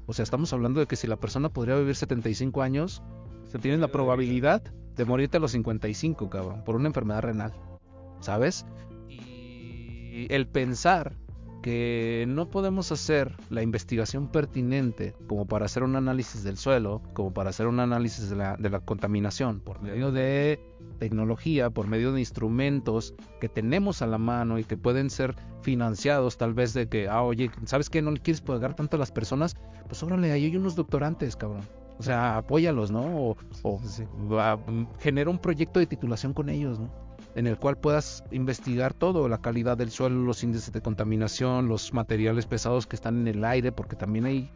o sea, estamos hablando de que si la persona podría vivir 75 años, se tiene la probabilidad de morirte a los 55, cabrón, por una enfermedad renal. ¿Sabes? Y el pensar que no podemos hacer la investigación pertinente como para hacer un análisis del suelo, como para hacer un análisis de la, de la contaminación por medio de tecnología, por medio de instrumentos que tenemos a la mano y que pueden ser financiados tal vez de que, ah, oye, ¿sabes qué? No le quieres pagar tanto a las personas, pues órale, ahí hay unos doctorantes, cabrón. O sea, apóyalos, ¿no? O, o genera un proyecto de titulación con ellos, ¿no? En el cual puedas investigar todo, la calidad del suelo, los índices de contaminación, los materiales pesados que están en el aire, porque también hay...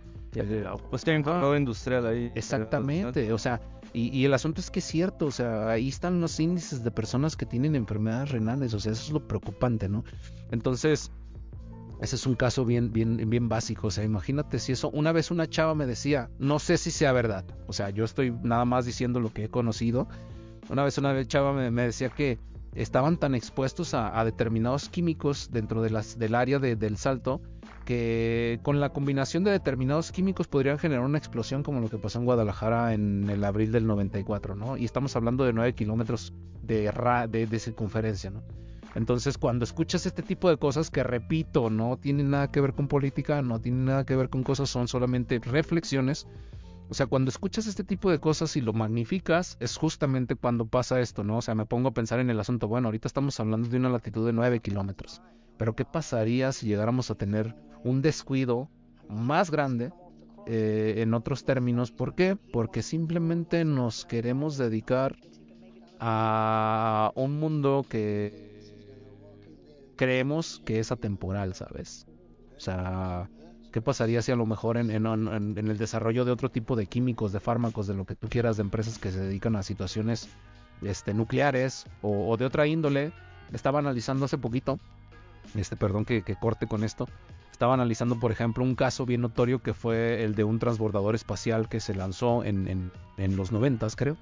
Pues tienen todo industrial ahí. Exactamente, o sea, y, el asunto es que es cierto, o sea, ahí están los índices de personas que tienen enfermedades renales, o sea, eso es lo preocupante, ¿no? Entonces, ese es un caso bien, bien, bien básico, o sea, imagínate si eso, una vez una chava me decía, no sé si sea verdad, o sea, yo estoy nada más diciendo lo que he conocido, una vez una chava me, me decía que estaban tan expuestos a, determinados químicos dentro de las, del área del salto que con la combinación de determinados químicos podrían generar una explosión como lo que pasó en Guadalajara en el abril del 94, ¿no? Y estamos hablando de 9 kilómetros de, de, de, circunferencia, ¿no? Entonces, cuando escuchas este tipo de cosas que repito, no tienen nada que ver con política, no tienen nada que ver con cosas, son solamente reflexiones, o sea, cuando escuchas este tipo de cosas y lo magnificas, es justamente cuando pasa esto, ¿no? O sea, me pongo a pensar en el asunto, bueno, ahorita estamos hablando de una latitud de 9 kilómetros, pero ¿qué pasaría si llegáramos a tener un descuido más grande eh, en otros términos? ¿Por qué? Porque simplemente nos queremos dedicar a un mundo que creemos que es atemporal, ¿sabes? O sea, ¿Qué pasaría si a lo mejor en, el desarrollo de otro tipo de químicos, de fármacos, de lo que tú quieras, de empresas que se dedican a situaciones este, nucleares o, de otra índole? Estaba analizando hace poquito, este, perdón que, corte con esto, estaba analizando, por ejemplo, un caso bien notorio que fue el de un transbordador espacial que se lanzó en, en los noventas, creo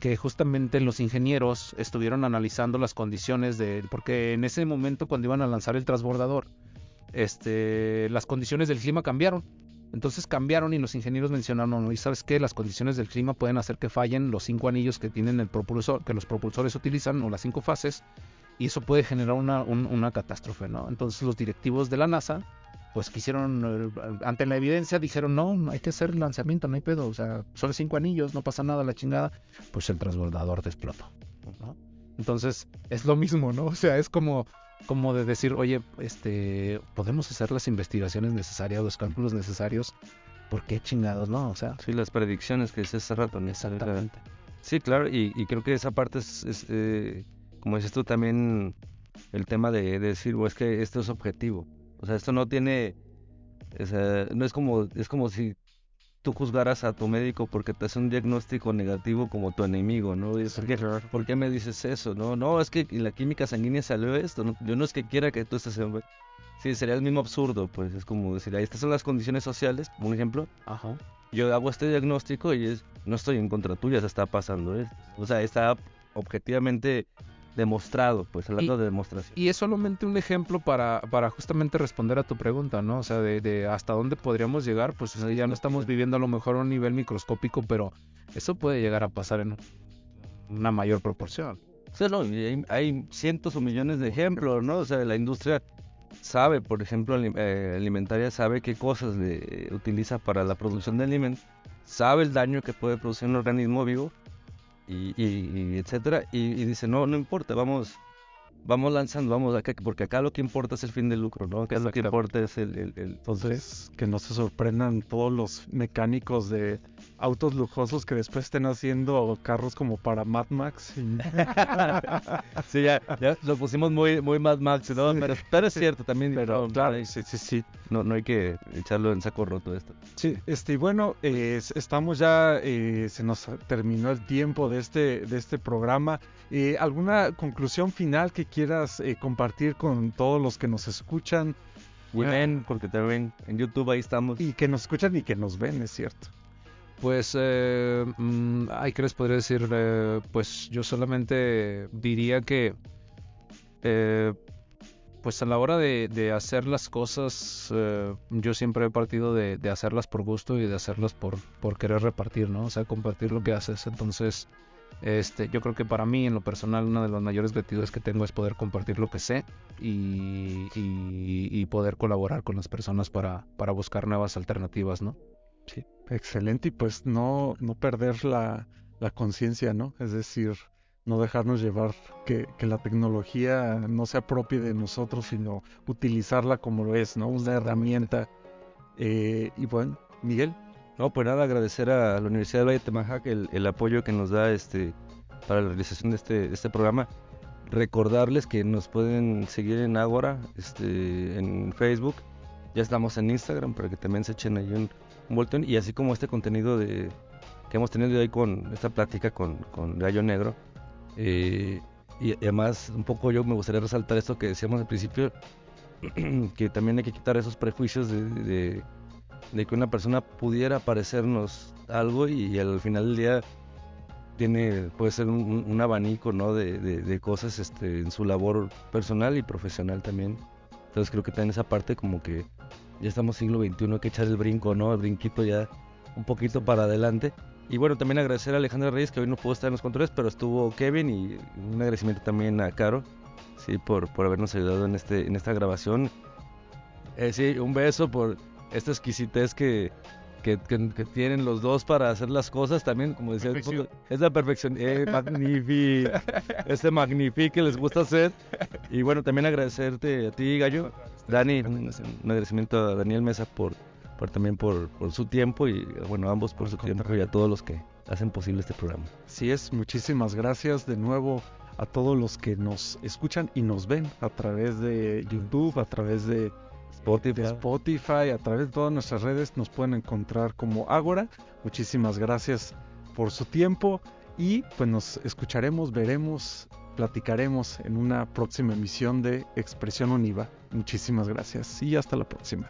que justamente los ingenieros estuvieron analizando las condiciones de porque en ese momento cuando iban a lanzar el transbordador este, las condiciones del clima cambiaron. Entonces cambiaron y los ingenieros mencionaron, ¿y sabes qué? Las condiciones del clima pueden hacer que fallen los cinco anillos que tienen el propulsor, que los propulsores utilizan, o las cinco fases, y eso puede generar una, una catástrofe, ¿no? Entonces los directivos de la NASA pues quisieron, eh, ante la evidencia, dijeron, no, hay que hacer el lanzamiento, no hay pedo, o sea, son cinco anillos, no pasa nada, la chingada, pues el transbordador te ¿no? Entonces, es lo mismo, ¿no? O sea, es como, como de decir, oye, este, podemos hacer las investigaciones necesarias, los cálculos necesarios, ¿por qué chingados, no? O sea... Sí, las predicciones que hice hace rato. Exactamente. Sí, claro, y, creo que esa parte es, eh, como dices tú, también el tema de, decir, o es que esto es objetivo. O sea, esto no tiene, no es como, es como si tú juzgaras a tu médico porque te hace un diagnóstico negativo como tu enemigo, ¿no? ¿por, qué, me dices eso? No, no, es que en la química sanguínea salió esto. yo no es que quiera que tú estés en... Sí, sería el mismo absurdo, pues es como decir, ahí estas son las condiciones sociales, un ejemplo. Ajá. Yo hago este diagnóstico y es, no estoy en contra tuya, se está pasando esto. O sea, está objetivamente demostrado, pues hablando de demostración. Y es solamente un ejemplo para, para justamente responder a tu pregunta, ¿no? O sea, de, hasta dónde podríamos llegar, pues ya no estamos viviendo a lo mejor a un nivel microscópico, pero eso puede llegar a pasar en una mayor proporción. O sea, no, hay, hay, cientos o millones de ejemplos, ¿no? O sea, la industria sabe, por ejemplo, eh, alimentaria sabe qué cosas le utiliza para la producción de alimentos, sabe el daño que puede producir un organismo vivo y, etcétera. Y, dice, no, no importa, vamos, vamos lanzando, vamos acá, porque acá lo que importa es el fin del lucro, ¿no? Acá lo que importa es el, el, Entonces, que no se sorprendan todos los mecánicos de autos lujosos que después estén haciendo carros como para Mad Max. [laughs] sí, ya, ya lo pusimos muy, muy Mad Max, ¿no? Pero, es cierto también. Pero, claro, sí, sí, sí. No, no hay que echarlo en saco roto esto. Sí, este, y bueno, eh, estamos ya, eh, se nos terminó el tiempo de este, de este programa. Eh, ¿Alguna conclusión final que quieras compartir con todos los que nos escuchan? Ven, porque también en YouTube ahí estamos. Y que nos escuchan y que nos ven, es cierto. Pues, eh, mm, ¿qué les podría decir? Eh, pues yo solamente diría que, eh, pues a la hora de, hacer las cosas, eh, yo siempre he partido de, hacerlas por gusto y de hacerlas por, querer repartir, ¿no? O sea, compartir lo que haces. Entonces, este, yo creo que para mí, en lo personal, una de las mayores virtudes que tengo es poder compartir lo que sé y, y, poder colaborar con las personas para, para buscar nuevas alternativas, ¿no? Sí, excelente. Y pues no, no perder la, la conciencia, ¿no? Es decir, no dejarnos llevar que, que, la tecnología no sea propia de nosotros, sino utilizarla como lo es, ¿no? Una herramienta. Eh, y bueno, Miguel. No, pues nada, agradecer a la Universidad de Valle de Temajac el, el, apoyo que nos da este para la realización de este, de este programa. Recordarles que nos pueden seguir en Agora, este, en Facebook. Ya estamos en Instagram para que también se echen ahí un, y así como este contenido de que hemos tenido hoy con esta plática con, con Gallo Negro. Eh, y además, un poco yo me gustaría resaltar esto que decíamos al principio, [clears throat] que también hay que quitar esos prejuicios de, de, que una persona pudiera parecernos algo y, al final del día tiene puede ser un, abanico ¿no? de, de, cosas este, en su labor personal y profesional también. Entonces creo que también esa parte como que ya estamos siglo XXI, hay que echar el brinco, ¿no? El brinquito ya un poquito para adelante. Y bueno, también agradecer a Alejandra Reyes, que hoy no pudo estar en los controles, pero estuvo Kevin y un agradecimiento también a Caro, sí, por, por habernos ayudado en, este, en esta grabación. Eh, sí, un beso por esta exquisitez que, que, que, tienen los dos para hacer las cosas también, como decía, es la perfección, eh, magnífico, [laughs] este magnífico que les gusta hacer. Y bueno, también agradecerte a ti, Gallo, Dani, un, agradecimiento a Daniel Mesa por, por también por, por, su tiempo y bueno, ambos por su tiempo y a todos los que hacen posible este programa. Sí es, muchísimas gracias de nuevo a todos los que nos escuchan y nos ven a través de YouTube, a través de Spotify. Spotify, a través de todas nuestras redes nos pueden encontrar como Ágora. Muchísimas gracias por su tiempo y pues nos escucharemos, veremos platicaremos en una próxima emisión de Expresión Univa. Muchísimas gracias y hasta la próxima.